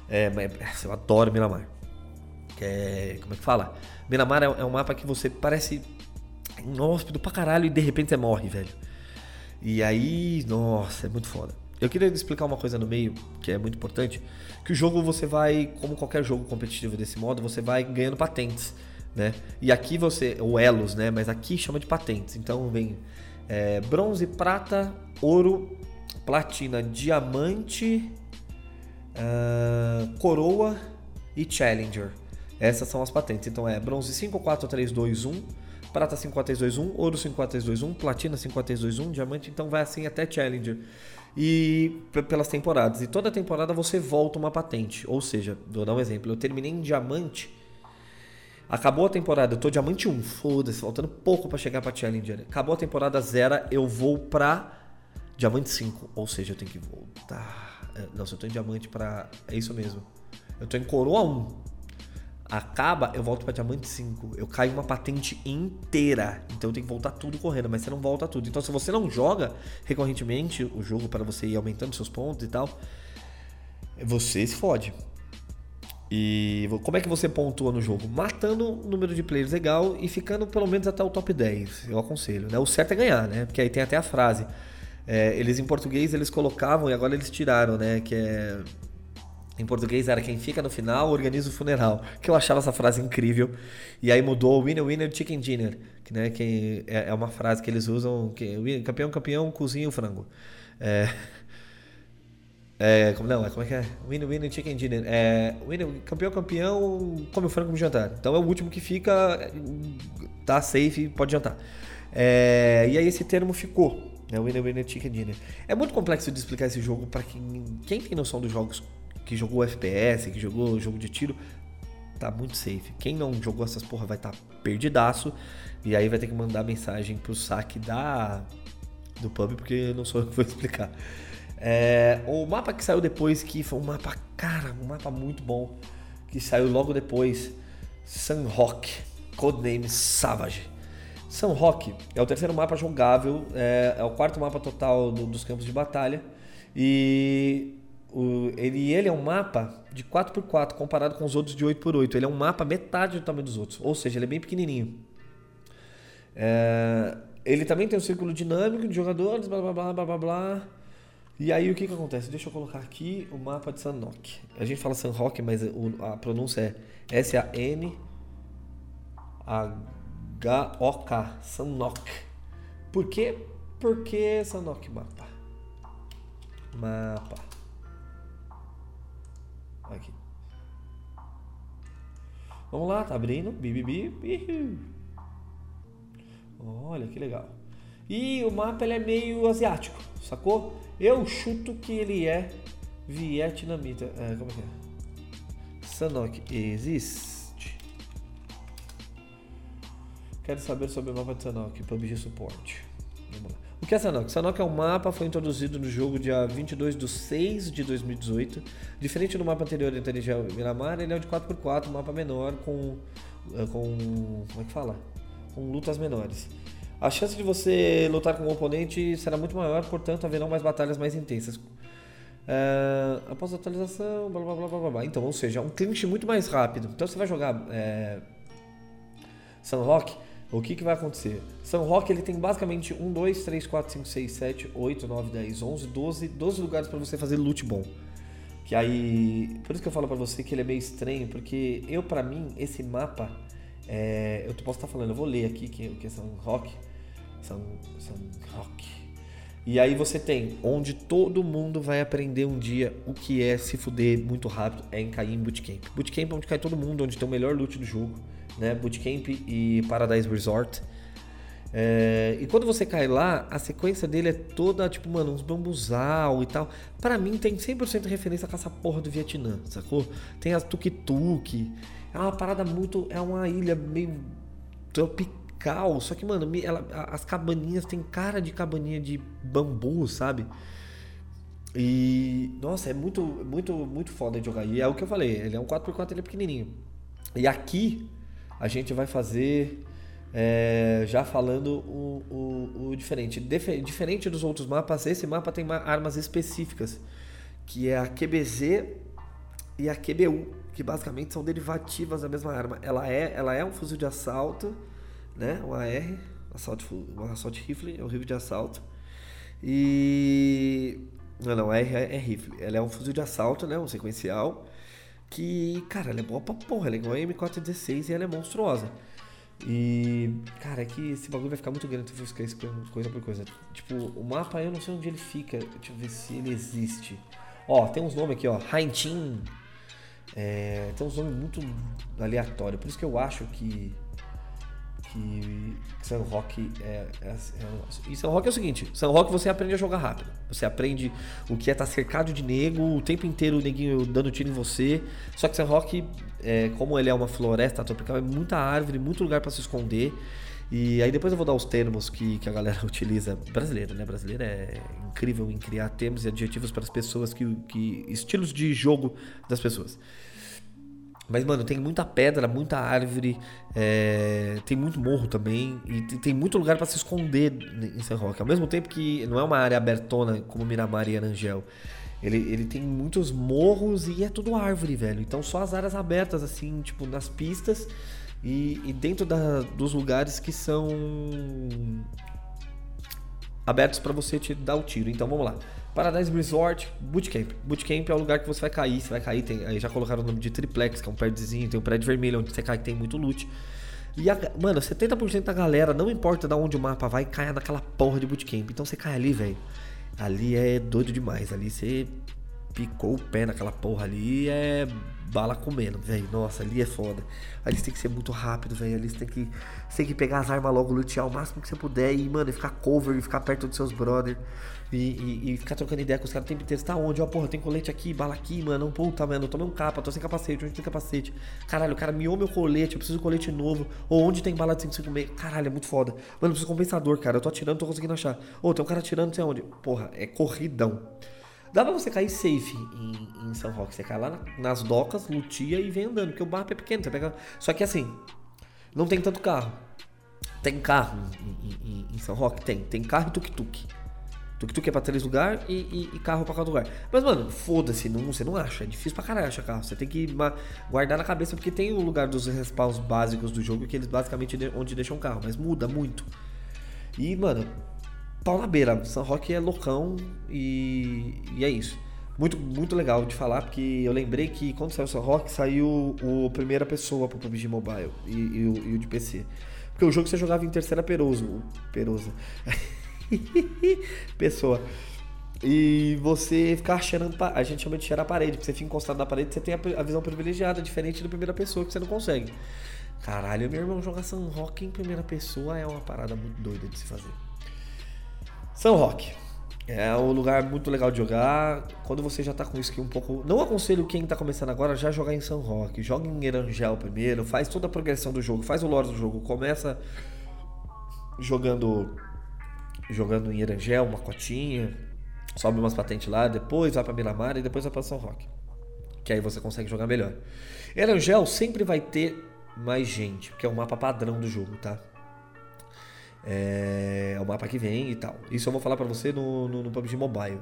É, mas eu adoro Miramar. Que é. Como é que fala? Miramar é, é um mapa que você parece inóspito pra caralho e de repente você morre, velho. E aí, nossa, é muito foda. Eu queria explicar uma coisa no meio, que é muito importante, que o jogo você vai, como qualquer jogo competitivo desse modo, você vai ganhando patentes, né? E aqui você, ou elos, né? Mas aqui chama de patentes. Então vem é, bronze, prata, ouro, platina, diamante, ah, coroa e challenger. Essas são as patentes. Então é bronze 5, 4, 3, 2, 1, prata 5, 4, 3, 2, 1, ouro 5, 4, 3, 2, 1, platina 5, 4, 3, 2, 1, diamante, então vai assim até challenger. E pelas temporadas. E toda temporada você volta uma patente. Ou seja, vou dar um exemplo. Eu terminei em diamante. Acabou a temporada, eu tô diamante 1, foda-se, faltando pouco pra chegar pra Challenger. Acabou a temporada 0, eu vou pra diamante 5, ou seja, eu tenho que voltar. É, Não, se eu tô em diamante pra. É isso mesmo. Eu tô em coroa 1. Acaba, eu volto pra diamante 5. Eu caio uma patente inteira. Então eu tenho que voltar tudo correndo, mas você não volta tudo. Então se você não joga recorrentemente o jogo para você ir aumentando seus pontos e tal, você se fode. E como é que você pontua no jogo? Matando um número de players legal e ficando pelo menos até o top 10. Eu aconselho, né? O certo é ganhar, né? Porque aí tem até a frase. É, eles em português eles colocavam e agora eles tiraram, né? Que é em português era quem fica no final organiza o funeral. Que eu achava essa frase incrível. E aí mudou winner winner chicken dinner, que né, que é, é uma frase que eles usam que win- campeão campeão cozinha o frango. É, é, como não, é como é que é? Winner winner chicken dinner. É, winner, campeão campeão come o frango no jantar. Então é o último que fica tá safe, pode jantar. É, e aí esse termo ficou, né? Winner winner chicken dinner. É muito complexo de explicar esse jogo para quem quem tem noção dos jogos que jogou FPS, que jogou jogo de tiro, tá muito safe. Quem não jogou essas porra vai estar tá perdidaço e aí vai ter que mandar mensagem pro saque da do pub porque não sou eu que vou explicar. É, o mapa que saiu depois que foi um mapa, cara, um mapa muito bom que saiu logo depois, Sunrock, codename Savage. Sunrock é o terceiro mapa jogável, é, é o quarto mapa total do- dos campos de batalha e o- ele, ele é um mapa de 4x4 comparado com os outros de 8x8. Ele é um mapa metade do tamanho dos outros, ou seja, ele é bem pequenininho. É, ele também tem um círculo dinâmico de jogadores, blá blá blá blá blá blá. E aí o que que acontece? Deixa eu colocar aqui o mapa de Sunrock. A gente fala Sunrock, mas o- a pronúncia é S-A-N H-O-K, Sunrock. Por quê? Porque Sunrock mapa. Mapa. Aqui. Vamos lá, tá abrindo. Bi, bi, bi, bi. Olha que legal. E o mapa ele é meio asiático, sacou? Eu chuto que ele é vietnamita. É, como é que é? Sanok existe. Quero saber sobre o mapa de Sanok, PUBG Support. Vamos lá. O que é Sanok? Sanok é um mapa, foi introduzido no jogo dia 22 de 6 de 2018. Diferente do mapa anterior do Intelligent Miramar, ele é um de 4x4, um mapa menor com, eh, com. Como é que fala? Com lutas menores. A chance de você lutar com um oponente será muito maior, portanto haverão mais batalhas mais intensas. É, após a atualização, blá blá blá blá blá. Então, ou seja, um clinch muito mais rápido. Então você vai jogar é, Sunrock, o que, que vai acontecer? Sunrock ele tem basicamente 1, 2, 3, 4, 5, 6, 7, 8, 9, 10, 11, 12, 12 lugares para você fazer loot bom. Que aí, por isso que eu falo pra você que ele é meio estranho, porque eu pra mim esse mapa, é, eu posso estar falando, eu vou ler aqui que, que é Sunrock, Sun, Sunrock. E aí você tem onde todo mundo vai aprender um dia o que é se fuder muito rápido, é em cair em bootcamp. Bootcamp é onde cai todo mundo, onde tem o melhor loot do jogo, né? Bootcamp e Paradise Resort. É, e quando você cai lá, a sequência dele é toda, tipo, mano, uns bambuzal e tal. Pra mim tem 100% referência com essa porra do Vietnã, sacou? Tem as tuk-tuk. É uma parada muito. É uma ilha meio tropical. Só que, mano, ela- as cabaninhas tem cara de cabaninha de bambu, sabe? E. Nossa, é muito, muito, muito foda de jogar. E é o que eu falei, ele é um 4x4, ele é pequenininho. E aqui a gente vai fazer É, já falando o, o, o diferente. Defe- diferente dos outros mapas, esse mapa tem ma- armas específicas, que é a QBZ e a QBU, que basicamente são derivativas da mesma arma. Ela é, ela é um fuzil de assalto, né? Um AR, assalto, um assalto rifle, é um rifle de assalto. E não, não, é, é rifle. Ela é um fuzil de assalto, né? Um sequencial. Que, cara, ela é boa pra porra. Ela é igual a M416 e ela é monstruosa. E, cara, é que esse bagulho vai ficar muito grande se eu esquecer coisa por coisa. Tipo, o mapa eu não sei onde ele fica. Deixa eu ver se ele existe. Ó, tem uns nomes aqui, ó. Haintin. É, tem uns nomes muito aleatórios. Por isso que eu acho que. Que Sun Rock é, é, é. E Sun Rock é o seguinte: Sun Rock você aprende a jogar rápido. Você aprende o que é estar cercado de nego, o tempo inteiro o neguinho dando tiro em você. Só que Sun Rock, é, como ele é uma floresta tropical, é muita árvore, muito lugar para se esconder. E aí depois eu vou dar os termos que, que a galera utiliza. Brasileira, né? Brasileira é incrível em criar termos e adjetivos para as pessoas, que, que estilos de jogo das pessoas. Mas, mano, tem muita pedra, muita árvore, é, tem muito morro também, e tem, muito lugar pra se esconder em San Roque. Ao mesmo tempo que não é uma área abertona como Miramar e Arangel. Ele, ele tem muitos morros e é tudo árvore, velho. Então só as áreas abertas, assim, tipo, nas pistas e, e dentro da- dos lugares que são abertos pra você te dar o tiro. Então vamos lá. Paradise Resort, Bootcamp. Bootcamp é o lugar que você vai cair. Você vai cair, tem, aí já colocaram o nome de triplex, que é um prédiozinho, tem um prédio vermelho onde você cai que tem muito loot. E, a, mano, 70% da galera, não importa de onde o mapa vai, cai naquela porra de bootcamp. Então você cai ali, velho. Ali é doido demais. Ali você picou o pé naquela porra ali é bala comendo, velho. Nossa, ali é foda. Ali você tem que ser muito rápido, velho. Ali você tem que, você tem que pegar as armas logo, lutear o máximo que você puder e, mano, e ficar cover e ficar perto dos seus brother. E, e- e ficar trocando ideia com os caras inteiro. Você tá onde? Ó, porra, tem colete aqui, bala aqui, mano. Puta, mano, eu tomei um capa, tô sem capacete. Onde tem capacete? Caralho, o cara miou meu colete, eu preciso de colete novo. Ou onde tem bala de 556? Caralho, é muito foda. Mano, eu preciso de compensador, cara. Eu tô atirando, tô conseguindo achar. Ô, tem um cara atirando, não sei onde. Porra, é corridão. Dá pra você cair safe em, em São Roque. Você cai lá na- nas docas, lutia e vem andando. Porque o mapa é pequeno. Você pega... Só que assim, não tem tanto carro. Tem carro em, em- em- São Roque? Tem. Tem carro e tuk-tuk. Tuk-tuk é pra três lugares e, e- e carro pra cada lugar. Mas, mano, foda-se, não, você não acha. É difícil pra caralho achar carro. Você tem que guardar na cabeça, porque tem o lugar dos respawns básicos do jogo, que eles basicamente de- onde deixam carro. Mas muda muito. E, mano, pau na beira. São Roque é loucão e, e é isso. Muito, muito legal de falar, porque eu lembrei que quando saiu o São Roque, saiu o primeira pessoa pro PUBG Mobile e, e o, e o de PC. Porque o jogo você jogava em terceira peroso. Perosa. Pessoa. E você ficar cheirando. A gente chama de cheirar a parede. Porque você fica encostado na parede, você tem a, visão privilegiada, diferente da primeira pessoa que você não consegue. Caralho, meu irmão, jogar São Roque em primeira pessoa é uma parada muito doida de se fazer. São Roque. É um lugar muito legal de jogar. Quando você já tá com skill um pouco. Não aconselho quem tá começando agora já jogar em São Roque. Joga em Erangel primeiro, faz toda a progressão do jogo, faz o lore do jogo. Começa jogando jogando em Erangel, uma cotinha, sobe umas patentes lá, depois vai pra Miramar e depois vai pra São Roque. Que aí você consegue jogar melhor. Erangel sempre vai ter mais gente, porque é o mapa padrão do jogo, tá? É, o mapa que vem e tal. Isso eu vou falar pra você no, no, no PUBG Mobile.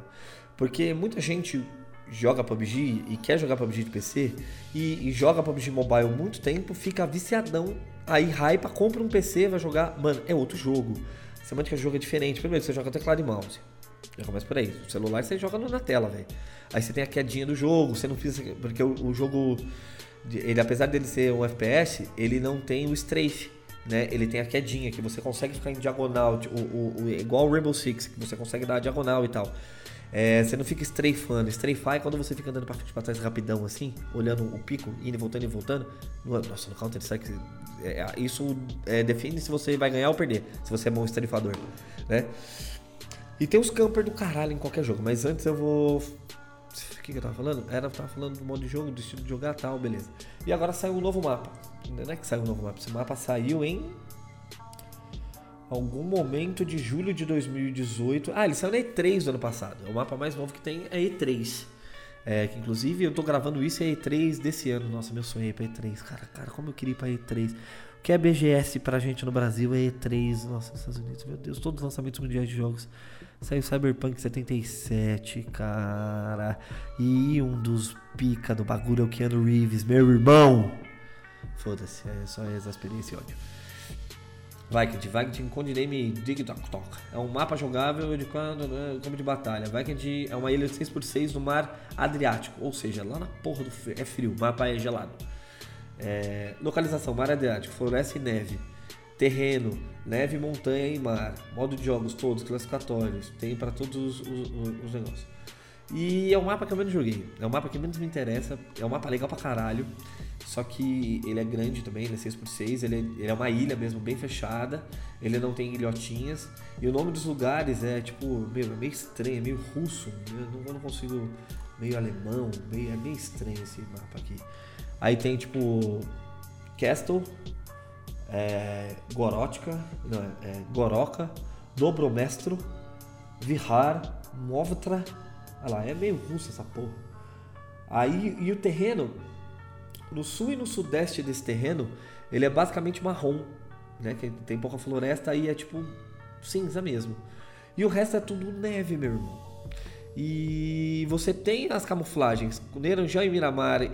Porque muita gente joga PUBG e quer jogar PUBG de PC e, e joga PUBG Mobile muito tempo, fica viciadão, aí hypa, compra um PC, vai jogar. Mano, é outro jogo. Semântica de jogo é diferente. Primeiro, você joga teclado e mouse. Já começa por aí. O celular você joga na tela, velho. Aí você tem a quedinha do jogo, você não precisa. Porque o, o jogo. Ele, apesar dele ser um FPS, ele não tem o strafe. Né? Ele tem a quedinha que você consegue ficar em diagonal, o, o, o- igual o Rainbow Six, que você consegue dar a diagonal e tal. É, você não fica strafando. Strafar é quando você fica andando pra frente e pra trás rapidão assim, olhando o pico, indo e voltando e voltando. No- nossa, no Counter Strike, é, isso é, define se você vai ganhar ou perder, se você é bom strafador, né? E tem os camper do caralho em qualquer jogo, mas antes eu vou. O que, que eu tava falando? Era, tava falando do modo de jogo, do estilo de jogar tal, beleza. E agora saiu um novo mapa. Não é que saiu um novo mapa, esse mapa saiu em algum momento de julho de 2018. Ah, ele saiu na E3 do ano passado. É o mapa mais novo que tem é E3. É, que inclusive eu tô gravando isso é E3 desse ano. Nossa, meu sonho é ir pra E3. Cara, cara, como eu queria ir pra E3. que é BGS pra gente no Brasil, é E3, nossa, Estados Unidos, meu Deus, todos os lançamentos mundiais de jogos. Saiu Cyberpunk 77, cara. E um dos pica do bagulho é o Keanu Reeves, meu irmão. Foda-se, é só exasperei esse ódio. Vikings, Vikings Codename Dig Tok Tok. É um mapa jogável de quando, né, campo de batalha. Vikings é uma ilha de 6x6 no mar Adriático, ou seja, lá na porra do frio. É frio, o mapa é gelado. É, localização, mar Adriático, floresta e neve. Terreno, neve, montanha e mar. Modo de jogos todos, classificatórios. Tem para todos os, os- os negócios. E é o mapa que eu menos joguei. É o mapa que menos me interessa. É um mapa legal pra caralho. Só que ele é grande também, ele é 6x6. Ele é, ele é uma ilha mesmo, bem fechada. Ele não tem ilhotinhas. E o nome dos lugares é tipo, meu, é meio estranho, é meio russo. Eu não, eu não consigo. Meio alemão, meio, é meio estranho esse mapa aqui. Aí tem tipo. Castle, é, Gorótica, não, é, é, Dobromestro, Vihar, Movtra. Olha lá, é meio russo essa porra. Aí, e o terreno, no sul e no sudeste desse terreno, ele é basicamente marrom, né? Que tem pouca floresta e é tipo cinza mesmo. E o resto é tudo neve, meu irmão. E você tem as camuflagens. No e Miramar e,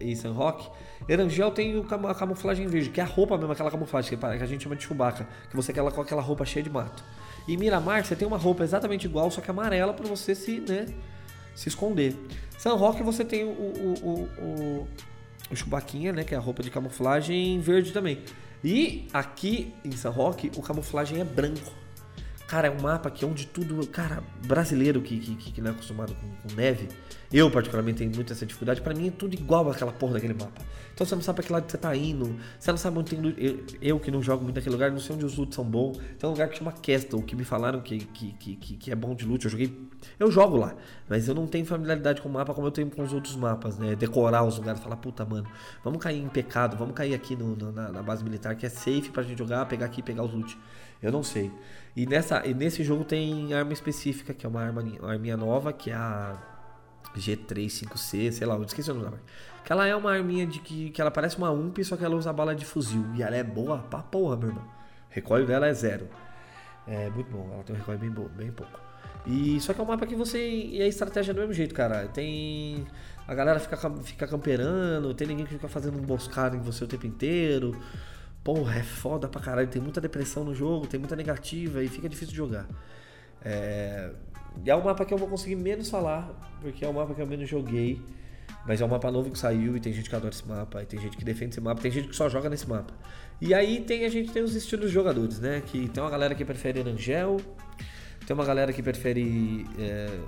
e, e San Roque, Erangel tem a camuflagem verde, que é a roupa mesmo, aquela camuflagem que, a gente chama de Chewbacca, que você com aquela roupa cheia de mato. E Miramar você tem uma roupa exatamente igual, só que amarela para você se, né, se esconder. San Roque você tem o, o, o, o, o Chewbacquinha, né, que é a roupa de camuflagem verde também. E aqui em San Roque o camuflagem é branco. Cara, é um mapa que é onde tudo. Cara, brasileiro que, que, que não é acostumado com, com neve, eu particularmente tenho muita essa dificuldade. Pra mim é tudo igual aquela porra daquele mapa. Então você não sabe pra que lado você tá indo, você não sabe onde tem loot. Eu, eu que não jogo muito naquele lugar, não sei onde os loots são bons. Tem um lugar que chama Castle, que me falaram que, que, que, que, que é bom de loot. Eu joguei. Eu jogo lá, mas eu não tenho familiaridade com o mapa como eu tenho com os outros mapas, né? Decorar os lugares, falar, puta, mano, vamos cair em pecado, vamos cair aqui no, no- na, na base militar que é safe pra gente jogar, pegar aqui e pegar os loot. Eu não sei. E, nessa, e nesse jogo tem arma específica, que é uma arma, uma arminha nova, que é a G35C, sei lá, eu esqueci o nome da. Que ela é uma arminha de que, que ela parece uma UMP, só que ela usa bala de fuzil. E ela é boa pra porra, meu irmão. O recoil dela é zero. É muito bom, ela tem um recoil bem, bo- bem pouco. E só que é um mapa que você. E a estratégia é do mesmo jeito, cara. Tem. A galera fica, fica camperando, tem ninguém que fica fazendo emboscada em você o tempo inteiro. Porra, é foda pra caralho. Tem muita depressão no jogo, tem muita negativa e fica difícil de jogar. É... E é o mapa que eu vou conseguir menos falar, porque é o mapa que eu menos joguei. Mas é um mapa novo que saiu e tem gente que adora esse mapa, e tem gente que defende esse mapa, tem gente que só joga nesse mapa. E aí tem a gente tem os estilos de jogadores, né? Que tem uma galera que prefere Erangel, tem uma galera que prefere é,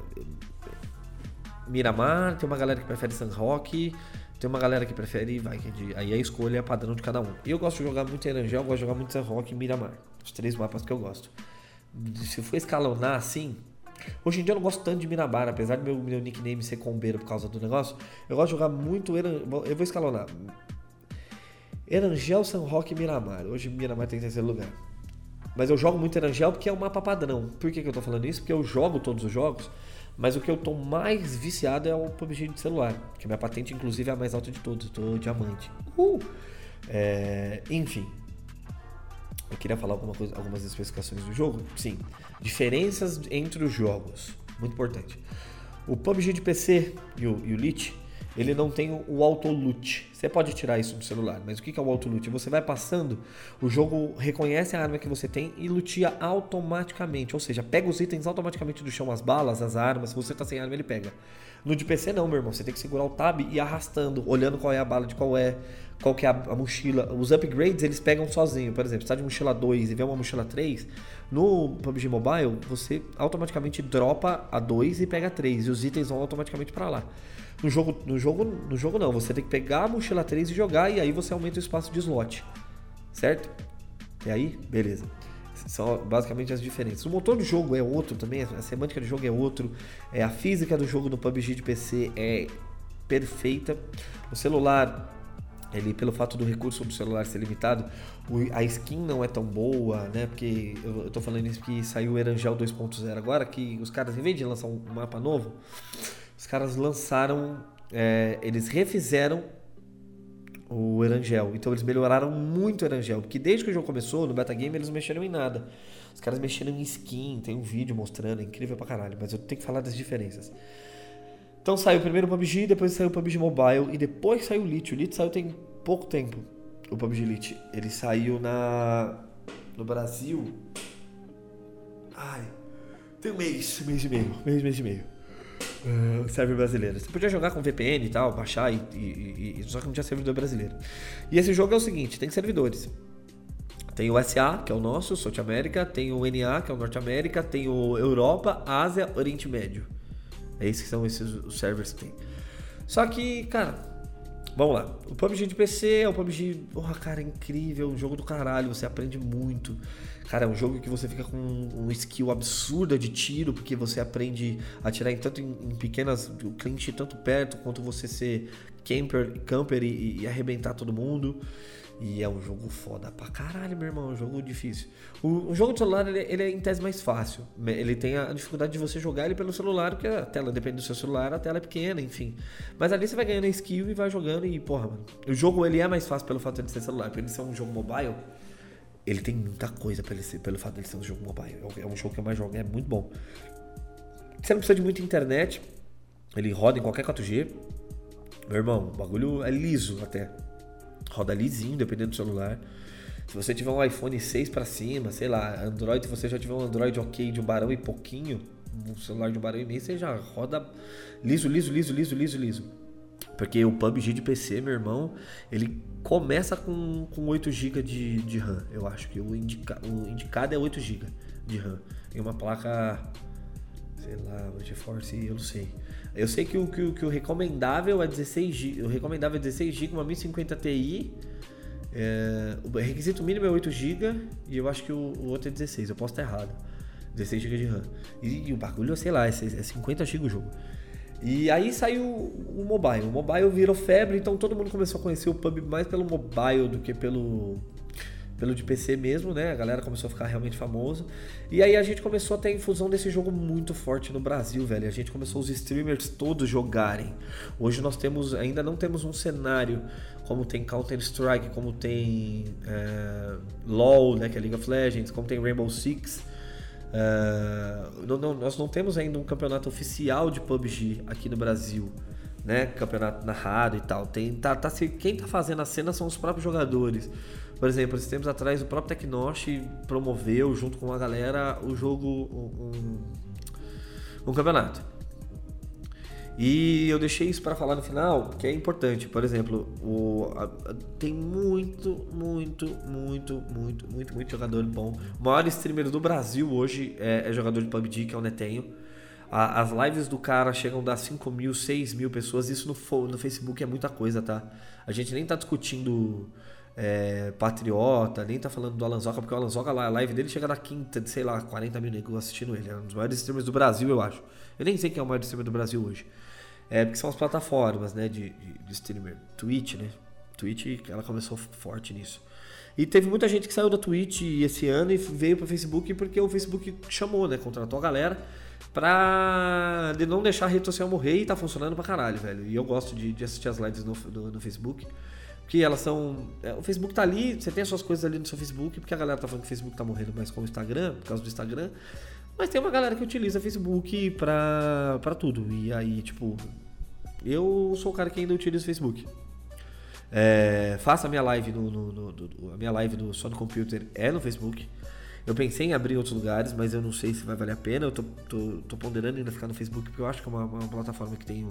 Miramar, tem uma galera que prefere San Roque, tem uma galera que prefere Vikings. Aí a escolha é padrão de cada um. Eu gosto de jogar muito Erangel, gosto de jogar muito Roque e Miramar. Os três mapas que eu gosto. Se for escalonar assim, Hoje em dia eu não gosto tanto de Miramar, apesar do meu, meu nickname ser combeiro por causa do negócio. Eu gosto de jogar muito. Eran- Eu vou escalonar. Erangel, San Roque e Miramar. Hoje Miramar tem terceiro lugar. Mas eu jogo muito Erangel porque é o mapa padrão. Por que, que eu tô falando isso? Porque eu jogo todos os jogos, mas o que eu tô mais viciado é o PUBG de celular. Que minha patente, inclusive, é a mais alta de todos. Eu tô diamante. É, enfim. Eu queria falar alguma coisa, algumas especificações do jogo. Sim. Diferenças entre os jogos. Muito importante. O PUBG de PC e o, e o Lit, ele não tem o, o auto loot. Você pode tirar isso do celular, mas o que é o auto loot? Você vai passando, o jogo reconhece a arma que você tem e lutia automaticamente. Ou seja, pega os itens automaticamente do chão, as balas, as armas. Se você tá sem arma, ele pega. No de PC não, meu irmão. Você tem que segurar o tab e ir arrastando, olhando qual é a bala de qual é, qual que é a, a mochila. Os upgrades eles pegam sozinho. Por exemplo, se tá de mochila 2 e vê uma mochila 3, no PUBG Mobile você automaticamente dropa a 2 e pega a 3 e os itens vão automaticamente para lá. No jogo, no jogo, no jogo não, você tem que pegar a mochila 3 e jogar e aí você aumenta o espaço de slot. Certo? E aí, beleza. São basicamente as diferenças. O motor do jogo é outro também, a semântica do jogo é outro, é a física do jogo no PUBG de PC é perfeita. O celular, ele pelo fato do recurso do celular ser limitado, a skin não é tão boa, né? Porque eu, eu tô falando isso que saiu o Erangel 2.0 agora, que os caras, em vez de lançar um mapa novo, os caras lançaram, é, eles refizeram o Erangel. Então eles melhoraram muito o Erangel, porque desde que o jogo começou, no metagame, eles não mexeram em nada. Os caras mexeram em skin, tem um vídeo mostrando, é incrível pra caralho, mas eu tenho que falar das diferenças. Então saiu primeiro o PUBG, depois saiu o PUBG Mobile e depois saiu o Elite. O Elite saiu tem pouco tempo, o PUBG Elite. Ele saiu na no Brasil. Ai, tem um mês, mês e meio, mês, mês e meio. Uh, server brasileiro. Você podia jogar com VPN e tal, baixar e, e- e- só que não tinha servidor brasileiro. E esse jogo é o seguinte, tem servidores. Tem o SA, que é o nosso, South América, tem o NA, que é o Norte América, tem o Europa, Ásia, Oriente Médio. É esses que são esses os servers que tem. Só que, cara, vamos lá. O PUBG de PC é um PUBG, porra, cara, é incrível, um jogo do caralho, você aprende muito. Cara, é um jogo que você fica com um skill absurda de tiro, porque você aprende a atirar em tanto em, em pequenas, o cliente tanto perto, quanto você ser camper, camper e, e arrebentar todo mundo. E é um jogo foda pra caralho, meu irmão. É um jogo difícil. O, o jogo de celular, ele, ele é em tese mais fácil. Ele tem a dificuldade de você jogar ele pelo celular, porque a tela, depende do seu celular, a tela é pequena, enfim. Mas ali você vai ganhando skill e vai jogando e, porra, mano. O jogo, ele é mais fácil pelo fato de ser celular. Porque ele ser um jogo mobile, ele tem muita coisa ser, pelo fato de ele ser um jogo mobile. É um jogo que eu mais jogo, é muito bom. Você não precisa de muita internet. Ele roda em qualquer 4G. Meu irmão, o bagulho é liso até. Roda lisinho, dependendo do celular. Se você tiver um iPhone 6 pra cima, sei lá, Android, se você já tiver um Android ok de um barão e pouquinho, um celular de um barão e meio, você já roda liso, liso, liso, liso, liso, liso. Porque o PUBG de PC, meu irmão, ele começa com, com 8 GB de, de RAM. Eu acho que o, indica, o indicado é 8 GB de RAM. E uma placa sei lá, GeForce, eu não sei. Eu sei que o, que, que o recomendável é 16 GB, o recomendável é 16 GB, uma 1050 Ti. É, o requisito mínimo é 8 GB e eu acho que o, o outro é 16, eu posso estar errado. 16 GB de RAM. E, e o bagulho, sei lá, é, é 50 GB o jogo. E aí saiu o mobile. O mobile virou febre, então todo mundo começou a conhecer o pub mais pelo mobile do que pelo pelo de PC mesmo, né? A galera começou a ficar realmente famoso. E aí a gente começou a ter a infusão desse jogo muito forte no Brasil, velho. A gente começou os streamers todos jogarem. Hoje nós temos, ainda não temos um cenário como tem Counter Strike, como tem é, LoL, né? Que é League of Legends, como tem Rainbow Six. É, não- não- nós não temos ainda um campeonato oficial de PUBG aqui no Brasil, né? Campeonato narrado e tal. Tem, tá, tá, quem tá fazendo a cena são os próprios jogadores. Por exemplo, esses tempos atrás o próprio Tecnosh promoveu junto com a galera o jogo, um, um campeonato. E eu deixei isso para falar no final, que é importante. Por exemplo, o, a- a- tem muito, muito, muito, muito, muito, muito jogador bom. O maior streamer do Brasil hoje é, é jogador de PUBG, que é o Netenho. A- as lives do cara chegam a dar 5 mil, 6 mil pessoas. Isso no, no Facebook é muita coisa, tá? A gente nem tá discutindo é, Patriota, nem tá falando do Alanzoca, porque o Alanzoca lá, a live dele chega na quinta de, sei lá, 40 mil negros assistindo ele. É um dos maiores streamers do Brasil, eu acho. Eu nem sei quem é o maior streamer do Brasil hoje. É porque são as plataformas, né, de, de, de streamer. Twitch, né? Twitch, ela começou forte nisso. E teve muita gente que saiu da Twitch esse ano e veio pro Facebook porque o Facebook chamou, né? Contratou a galera pra de não deixar a rede social morrer e tá funcionando pra caralho, velho. E eu gosto de, de assistir as lives no, no, no Facebook. Porque elas são. é, o Facebook tá ali, você tem as suas coisas ali no seu Facebook, porque a galera tá falando que o Facebook tá morrendo mais com o Instagram, por causa do Instagram. Mas tem uma galera que utiliza Facebook pra, pra tudo. E aí, tipo, eu sou o cara que ainda utiliza o Facebook. É, faço a minha live no, no- no- do- a minha live Só no Computer é no Facebook. Eu pensei em abrir em outros lugares, mas eu não sei se vai valer a pena. Eu tô, tô, tô ponderando ainda ficar no Facebook, porque eu acho que é uma, uma plataforma que tem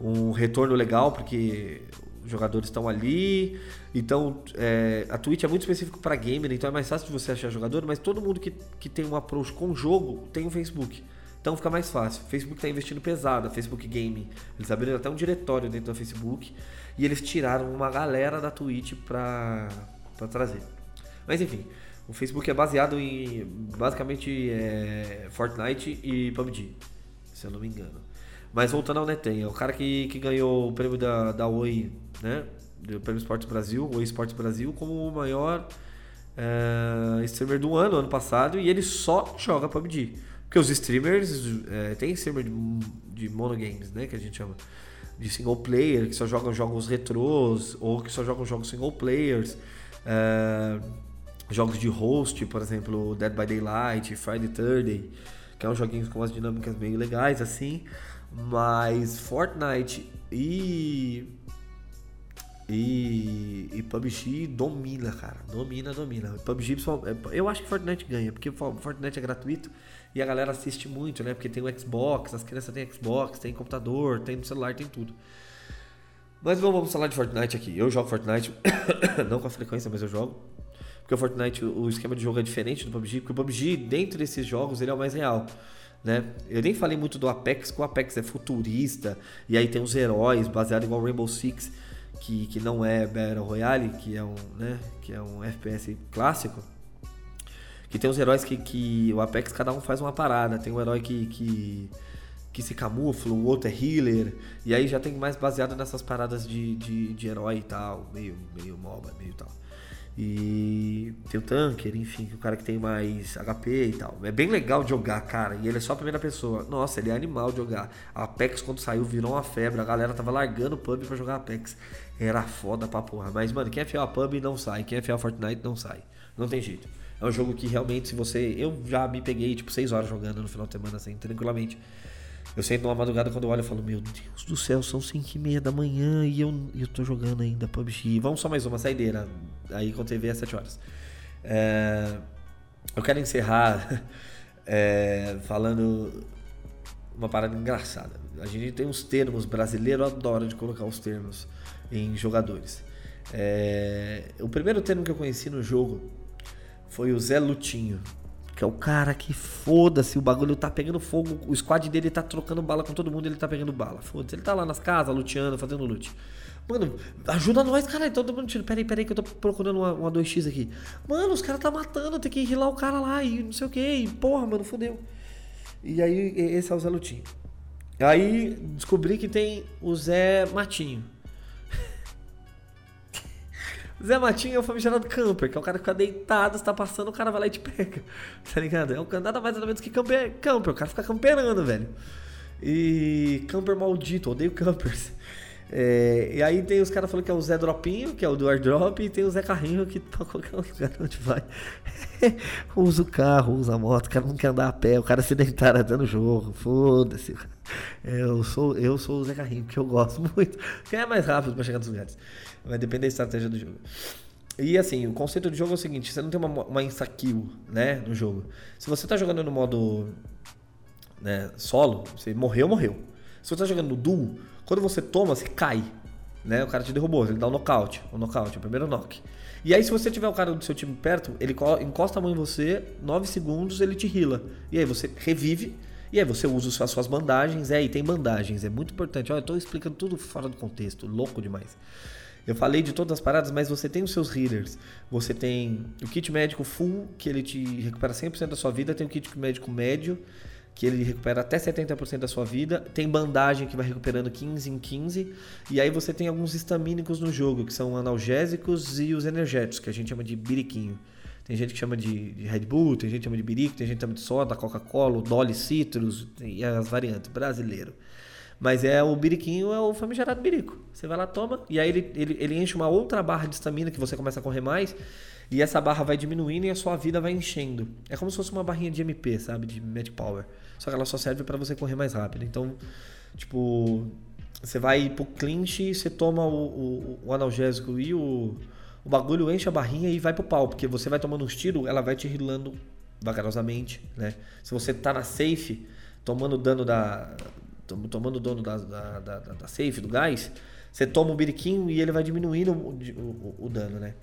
um, um retorno legal, porque os jogadores estão ali. Então, é, a Twitch é muito específico para gamer, então é mais fácil de você achar jogador, mas todo mundo que, que tem um approach com o jogo tem um Facebook. Então fica mais fácil. O Facebook está investindo pesado, a Facebook Gaming. Eles abriram até um diretório dentro do Facebook e eles tiraram uma galera da Twitch pra trazer. Mas enfim, o Facebook é baseado em basicamente é, Fortnite e PUBG, se eu não me engano. Mas voltando ao Neten, é o cara que, que ganhou o prêmio da, da Oi, né? Do Prêmio Esportes Brasil, Oi Esportes Brasil, como o maior é, streamer do ano, ano passado, e ele só joga PUBG. Porque os streamers, é, tem streamer de, de monogames, né, que a gente chama. de single player, que só jogam jogos retrôs, ou que só jogam jogos single players. É, jogos de host, por exemplo, Dead by Daylight, Friday Thursday, que é um joguinho com umas dinâmicas meio legais assim. Mas Fortnite e e, e PUBG domina, cara. Domina, domina. PUBG, é, eu acho que Fortnite ganha, porque Fortnite é gratuito e a galera assiste muito, né? Porque tem o Xbox, as crianças têm Xbox, tem computador, tem celular, tem tudo. Mas vamos, vamos falar de Fortnite aqui. Eu jogo Fortnite, não com a frequência, mas eu jogo. Porque o Fortnite, o esquema de jogo é diferente do PUBG, porque o PUBG, dentro desses jogos, ele é o mais real. Né? Eu nem falei muito do Apex, que o Apex é futurista, e aí tem os heróis, baseado igual Rainbow Six, que, que não é Battle Royale, que é um, né, que é um FPS clássico. Que tem os heróis que, que o Apex cada um faz uma parada. Tem um herói que, que, que se camufla, o outro é healer. E aí já tem mais baseado nessas paradas de, de, de herói e tal, meio, meio MOBA, meio tal. E tem o Tanker, enfim, o cara que tem mais HP e tal. É bem legal jogar, cara. E ele é só a primeira pessoa. Nossa, ele é animal de jogar. Apex, quando saiu, virou uma febre. A galera tava largando o pub pra jogar Apex. Era foda pra porra. Mas, mano, quem é fiel a pub não sai. Quem é fiel a Fortnite não sai. Não tem jeito. É um jogo que realmente, se você. Eu já me peguei, tipo, 6 horas jogando no final de semana, assim, tranquilamente. Eu sento numa madrugada quando eu olho e falo, meu Deus do céu, são 5 e meia da manhã e eu, eu tô jogando ainda PUBG. Vamos só mais uma saideira. Aí com TV às 7 horas. É, eu quero encerrar é, falando uma parada engraçada. A gente tem uns termos brasileiro adora de colocar os termos em jogadores. É, o primeiro termo que eu conheci no jogo foi o Zé Lutinho. Que é o cara que foda-se, o bagulho tá pegando fogo, o squad dele tá trocando bala com todo mundo, ele tá pegando bala. Foda-se, ele tá lá nas casas, luteando, fazendo loot. Mano, ajuda nós, cara. Todo mundo tira. Peraí, peraí, que eu tô procurando uma, uma 2x aqui. Mano, os caras tá matando, tem que rilar o cara lá e não sei o que. E, porra, mano, fodeu. E aí, esse é o Zé Lutinho. Aí descobri que tem o Zé Matinho. Zé Matinho é o famigerado camper, que é o cara que fica deitado, está passando, o cara vai lá e te pega. Tá ligado? É um nada mais nada menos que camper, camper. O cara fica camperando, velho. E camper maldito, odeio campers. É, e aí tem os caras falando que é o Zé Dropinho, que é o do airdrop, e tem o Zé Carrinho, que pra qualquer lugar onde vai. usa o carro, usa a moto, o cara não quer andar a pé, o cara se deitar até no jogo, foda-se. É, eu sou, eu sou o Zé Carrinho, que eu gosto muito. Quem é mais rápido pra chegar nos lugares? Vai depender da estratégia do jogo. E assim, o conceito do jogo é o seguinte: você não tem uma, uma insta-kill né, no jogo. Se você tá jogando no modo né, solo, você morreu, morreu. Se você tá jogando no duo, quando você toma, você cai. Né? O cara te derrubou, ele dá um nocaute. O um nocaute, o primeiro knock. E aí, se você tiver o cara do seu time perto, ele encosta a mão em você, 9 segundos, ele te rila. E aí você revive. E aí você usa as suas bandagens. É, e tem bandagens, é muito importante. Olha, eu tô explicando tudo fora do contexto, louco demais. Eu falei de todas as paradas, mas você tem os seus healers. Você tem o kit médico full, que ele te recupera 100% da sua vida. Tem o kit médico médio, que ele recupera até 70% da sua vida. Tem bandagem que vai recuperando 15 em 15. E aí você tem alguns estamínicos no jogo, que são analgésicos e os energéticos, que a gente chama de biriquinho. Tem gente que chama de, de Red Bull, tem gente que chama de birico, tem gente que chama de soda, Coca-Cola, Dolly Citrus e as variantes, brasileiro. Mas é o biriquinho, é o famigerado birico. Você vai lá, toma, e aí ele, ele, ele enche uma outra barra de estamina que você começa a correr mais. E essa barra vai diminuindo e a sua vida vai enchendo. É como se fosse uma barrinha de MP, sabe? De Magic Power. Só que ela só serve para você correr mais rápido. Então, tipo, você vai pro clinch, você toma o, o, o analgésico e o, o bagulho enche a barrinha e vai pro pau. Porque você vai tomando uns tiros, ela vai te rilando vagarosamente, né? Se você tá na safe, tomando dano da... Tomando dano da, da, da, da safe, do gás, você toma o biriquinho e ele vai diminuindo o, o, o dano, né?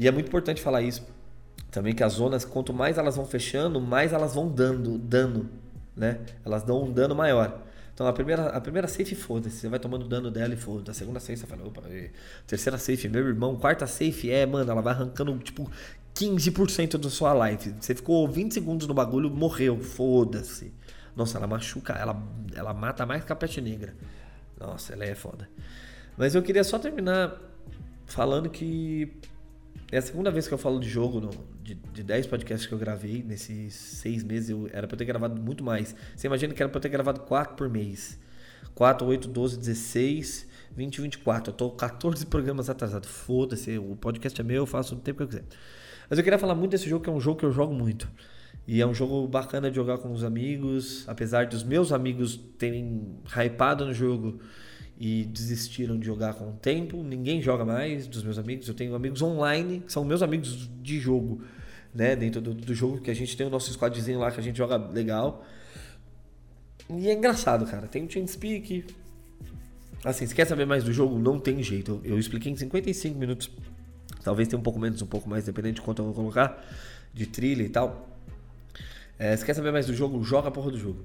E é muito importante falar isso também que as zonas, quanto mais elas vão fechando, mais elas vão dando dano, né? Elas dão um dano maior. Então a primeira, a primeira safe, foda-se, você vai tomando dano dela e foda-se. A segunda safe, você fala, opa, e... terceira safe, meu irmão. Quarta safe, é, mano, ela vai arrancando tipo 15% da sua life. Você ficou 20 segundos no bagulho, morreu, foda-se. Nossa, ela machuca, ela, ela mata mais que a peste negra. Nossa, ela é foda. Mas eu queria só terminar falando que é a segunda vez que eu falo de jogo, no, de, de 10 podcasts que eu gravei nesses seis meses. Eu, era pra eu ter gravado muito mais. Você imagina que era pra eu ter gravado 4 por mês. 4, 8, 12, 16, 20, 24. Eu tô 14 programas atrasado. Foda-se, o podcast é meu, eu faço o tempo que eu quiser. Mas eu queria falar muito desse jogo, que é um jogo que eu jogo muito. E é um jogo bacana de jogar com os amigos, apesar dos meus amigos terem hypado no jogo e desistiram de jogar com o tempo. Ninguém joga mais dos meus amigos. Eu tenho amigos online, que são meus amigos de jogo, né? Dentro do, do jogo, que a gente tem o nosso squadzinho lá que a gente joga legal. E é engraçado, cara. Tem o TeamSpeak. Assim, se quer saber mais do jogo, não tem jeito. Eu, eu expliquei em 55 minutos. Talvez tenha um pouco menos, um pouco mais, dependendo de quanto eu vou colocar. De trilha e tal. É, se quer saber mais do jogo, joga a porra do jogo.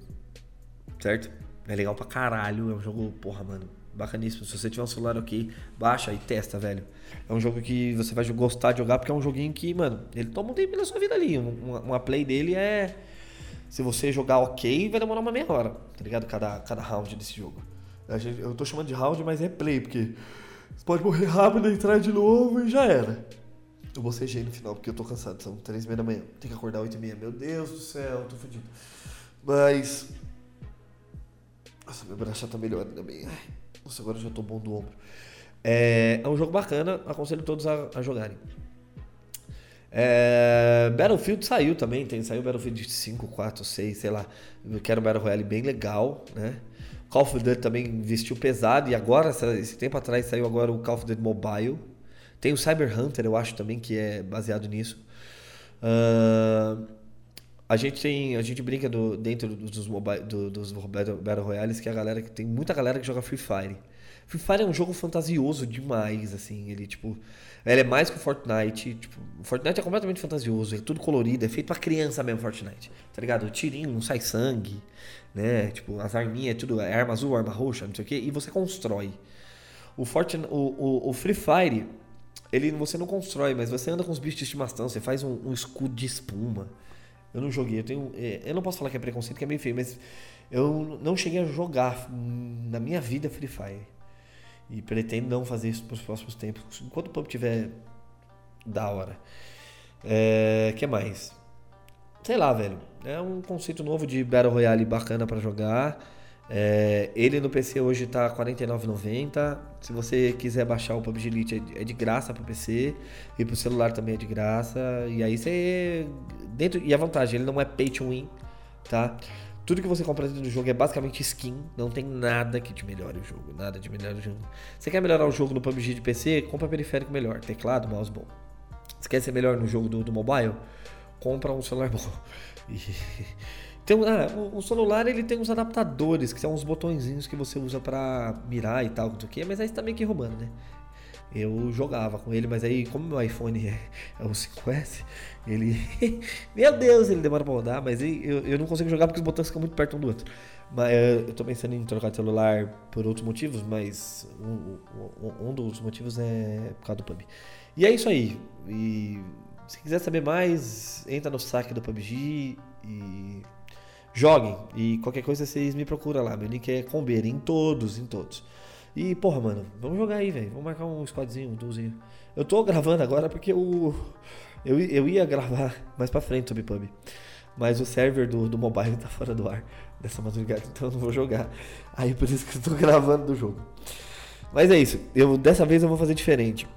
Certo? É legal pra caralho. É um jogo, porra, mano. Bacaníssimo. Se você tiver um celular ok, baixa e testa, velho. É um jogo que você vai gostar de jogar porque é um joguinho que, mano, ele toma um tempo na sua vida ali. Uma, uma play dele é. Se você jogar ok, vai demorar uma meia hora, tá ligado? Cada, cada round desse jogo. Eu tô chamando de round, mas é play, porque você pode morrer rápido, entrar de novo e já era. Eu bocejei no final, porque eu tô cansado. São três e meia da manhã. Tem que acordar oito e meia. Meu Deus do céu, tô fudido. Mas... Nossa, meu braço já tá melhor ainda bem. Ai, Nossa, agora eu já tô bom do ombro. É, é um jogo bacana, aconselho todos a, a jogarem. É, Battlefield saiu também, tem, saiu Battlefield 5, 4, 6, sei lá. Eu quero um Battle Royale bem legal, né? Call of Duty também investiu pesado e agora, esse tempo atrás, saiu agora o Call of Duty Mobile. Tem o Cyber Hunter, eu acho também que é baseado nisso. Ah, a gente tem, a gente brinca do- dentro dos, mobile, do- dos Battle, Royales que a galera que tem muita galera que joga Free Fire. Free Fire é um jogo fantasioso demais, assim, ele tipo, ele é mais que o Fortnite, tipo, o Fortnite é completamente fantasioso, é tudo colorido, é feito pra criança mesmo Fortnite. Tá ligado? O tirinho, não sai sangue, né? Tipo, as arminhas, é tudo é arma azul, arma roxa, não sei o quê, e você constrói. O, Fortnite, o, o, o Free Fire, ele você não constrói, mas você anda com os bichos de estimação, você faz um, um escudo de espuma. Eu não joguei, eu tenho. é, Eu não posso falar que é preconceito, que é meio feio, mas eu não cheguei a jogar na minha vida Free Fire. E pretendo não fazer isso pros próximos tempos. Enquanto o pub tiver da hora. É. que mais? Sei lá, velho. É um conceito novo de Battle Royale bacana pra jogar. É, ele no PC hoje tá R$ 49,90. Se você quiser baixar o PUBG Elite, é de- é graça pro PC. E pro celular também é de graça. E aí você. Dentro, e a vantagem, ele não é pay to win, tá? Tudo que você compra dentro do jogo é basicamente skin. Não tem nada que te melhore o jogo. Nada de melhor o jogo. Você quer melhorar o jogo no PUBG de PC? Compra periférico melhor. Teclado, mouse bom. Você quer ser melhor no jogo do, do mobile? Compra um celular bom. E- Tem, um- ah, o, o celular ele tem uns adaptadores, que são uns botõezinhos que você usa pra mirar e tal, quê, mas aí você tá meio que roubando, né? Eu jogava com ele, mas aí, como meu iPhone é, é o 5S, ele. meu Deus, ele demora pra rodar, mas eu, eu não consigo jogar porque os botões ficam muito perto um do outro. Mas eh, eu tô pensando em trocar de celular por outros motivos, mas um, um- um dos motivos é por causa do PUBG. E é isso aí. E se quiser saber mais, entra no saque do PUBG e joguem. E qualquer coisa vocês me procuram lá. Meu link é Combeira, em todos, em todos. E, porra, mano, vamos jogar aí, velho. Vamos marcar um squadzinho, um duozinho. Eu tô gravando agora porque o. Eu, eu ia gravar mais pra frente sobre pub. Mas o server do, do mobile tá fora do ar dessa madrugada, então eu não vou jogar. Aí por isso que eu tô gravando do jogo. Mas é isso. Eu, dessa vez eu vou fazer diferente.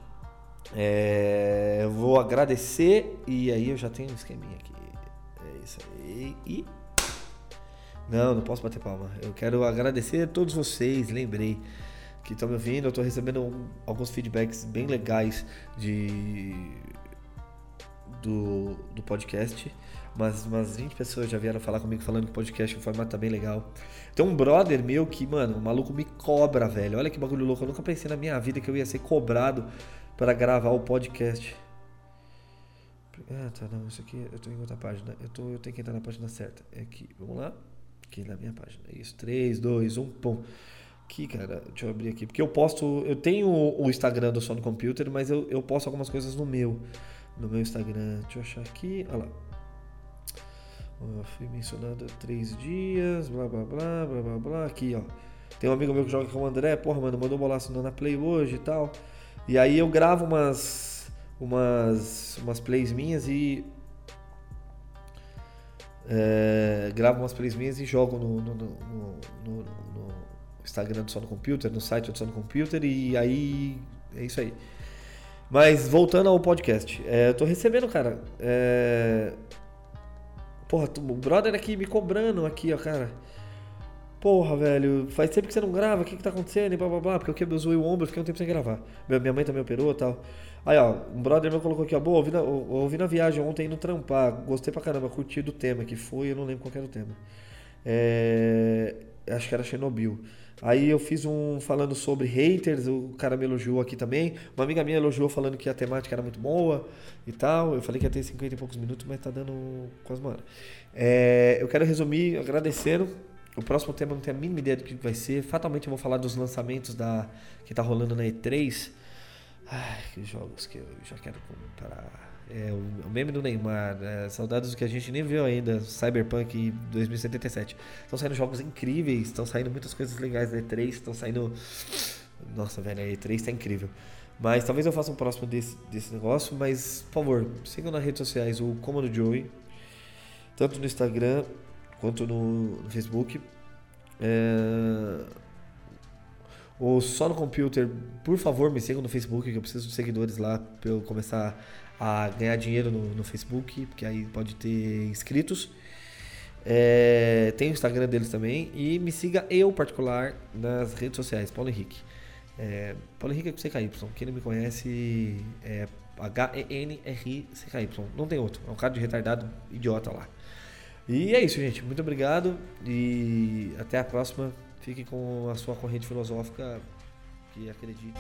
É, eu vou agradecer e aí eu já tenho um esqueminha aqui. É isso aí. E. Não, não posso bater palma. Eu quero agradecer a todos vocês, lembrei que estão me ouvindo. Eu tô recebendo alguns feedbacks bem legais de do, do podcast. Mas umas 20 pessoas já vieram falar comigo falando que o podcast, o formato tá bem legal. Tem um brother meu que, mano, o maluco me cobra, velho. Olha que bagulho louco. Eu nunca pensei na minha vida que eu ia ser cobrado para gravar o podcast. Ah, tá, não, isso aqui eu tô em outra página. Eu, tô, eu tenho que entrar na página certa. É aqui, vamos lá. Aqui na minha página. Isso, 3, 2, 1, pum. Aqui, cara, deixa eu abrir aqui. Porque eu posto. Eu tenho o Instagram do Som no Computer, mas eu, eu posto algumas coisas no meu. No meu Instagram. Deixa eu achar aqui. Olha lá. Ó, fui mencionado há três dias, blá blá blá, blá blá blá. Aqui, ó. Tem um amigo meu que joga com o André, porra, mano, mandou bolaço na Play hoje e tal. E aí eu gravo umas. umas. umas plays minhas e. É, gravo umas plays minhas e jogo no, no, no, no- Instagram do Só no Computer, no site do Só no Computer e aí é isso aí. Mas voltando ao podcast, é, eu tô recebendo, cara. É... Porra, o brother aqui me cobrando aqui, ó, cara. Porra, velho, faz tempo que você não grava, o que que tá acontecendo? E blá blá blá, porque eu quebrei o ombro, fiquei um tempo sem gravar. Minha mãe também operou e tal. Aí, ó, um brother meu colocou aqui, ó, boa, ouvi na, ou- ouvi na viagem ontem indo trampar, gostei pra caramba, curti do tema que foi, eu não lembro qual era o tema. É, acho que era Chernobyl. Aí eu fiz um falando sobre haters, o cara me elogiou aqui também. Uma amiga minha elogiou falando que a temática era muito boa e tal. Eu falei que ia ter 50 e poucos minutos, mas tá dando quase uma hora. É, eu quero resumir agradecendo. O próximo tema eu não tenho a mínima ideia do que vai ser. Fatalmente eu vou falar dos lançamentos da que tá rolando na E3. Ai, que jogos que eu já quero comprar. É, o, o meme do Neymar, é, saudades do que a gente nem viu ainda, Cyberpunk 2077. Estão saindo jogos incríveis, estão saindo muitas coisas legais da E3, estão saindo. Nossa, velho, a E3 tá incrível. Mas talvez eu faça um próximo desse, desse negócio, mas por favor, sigam nas redes sociais o Comando Joey, tanto no Instagram quanto no, no Facebook. É, ou só no computer, por favor, me sigam no Facebook, que eu preciso de seguidores lá para eu começar a ganhar dinheiro no, no Facebook, porque aí pode ter inscritos. É, tem o Instagram deles também. E me siga eu, particular, nas redes sociais, Paulo Henrique. É, Paulo Henrique é com CKY. Quem não me conhece é H-E-N-R-C-K-Y. Não tem outro. É um cara de retardado idiota lá. E é isso, gente. Muito obrigado. E até a próxima. Fique com a sua corrente filosófica que acredite.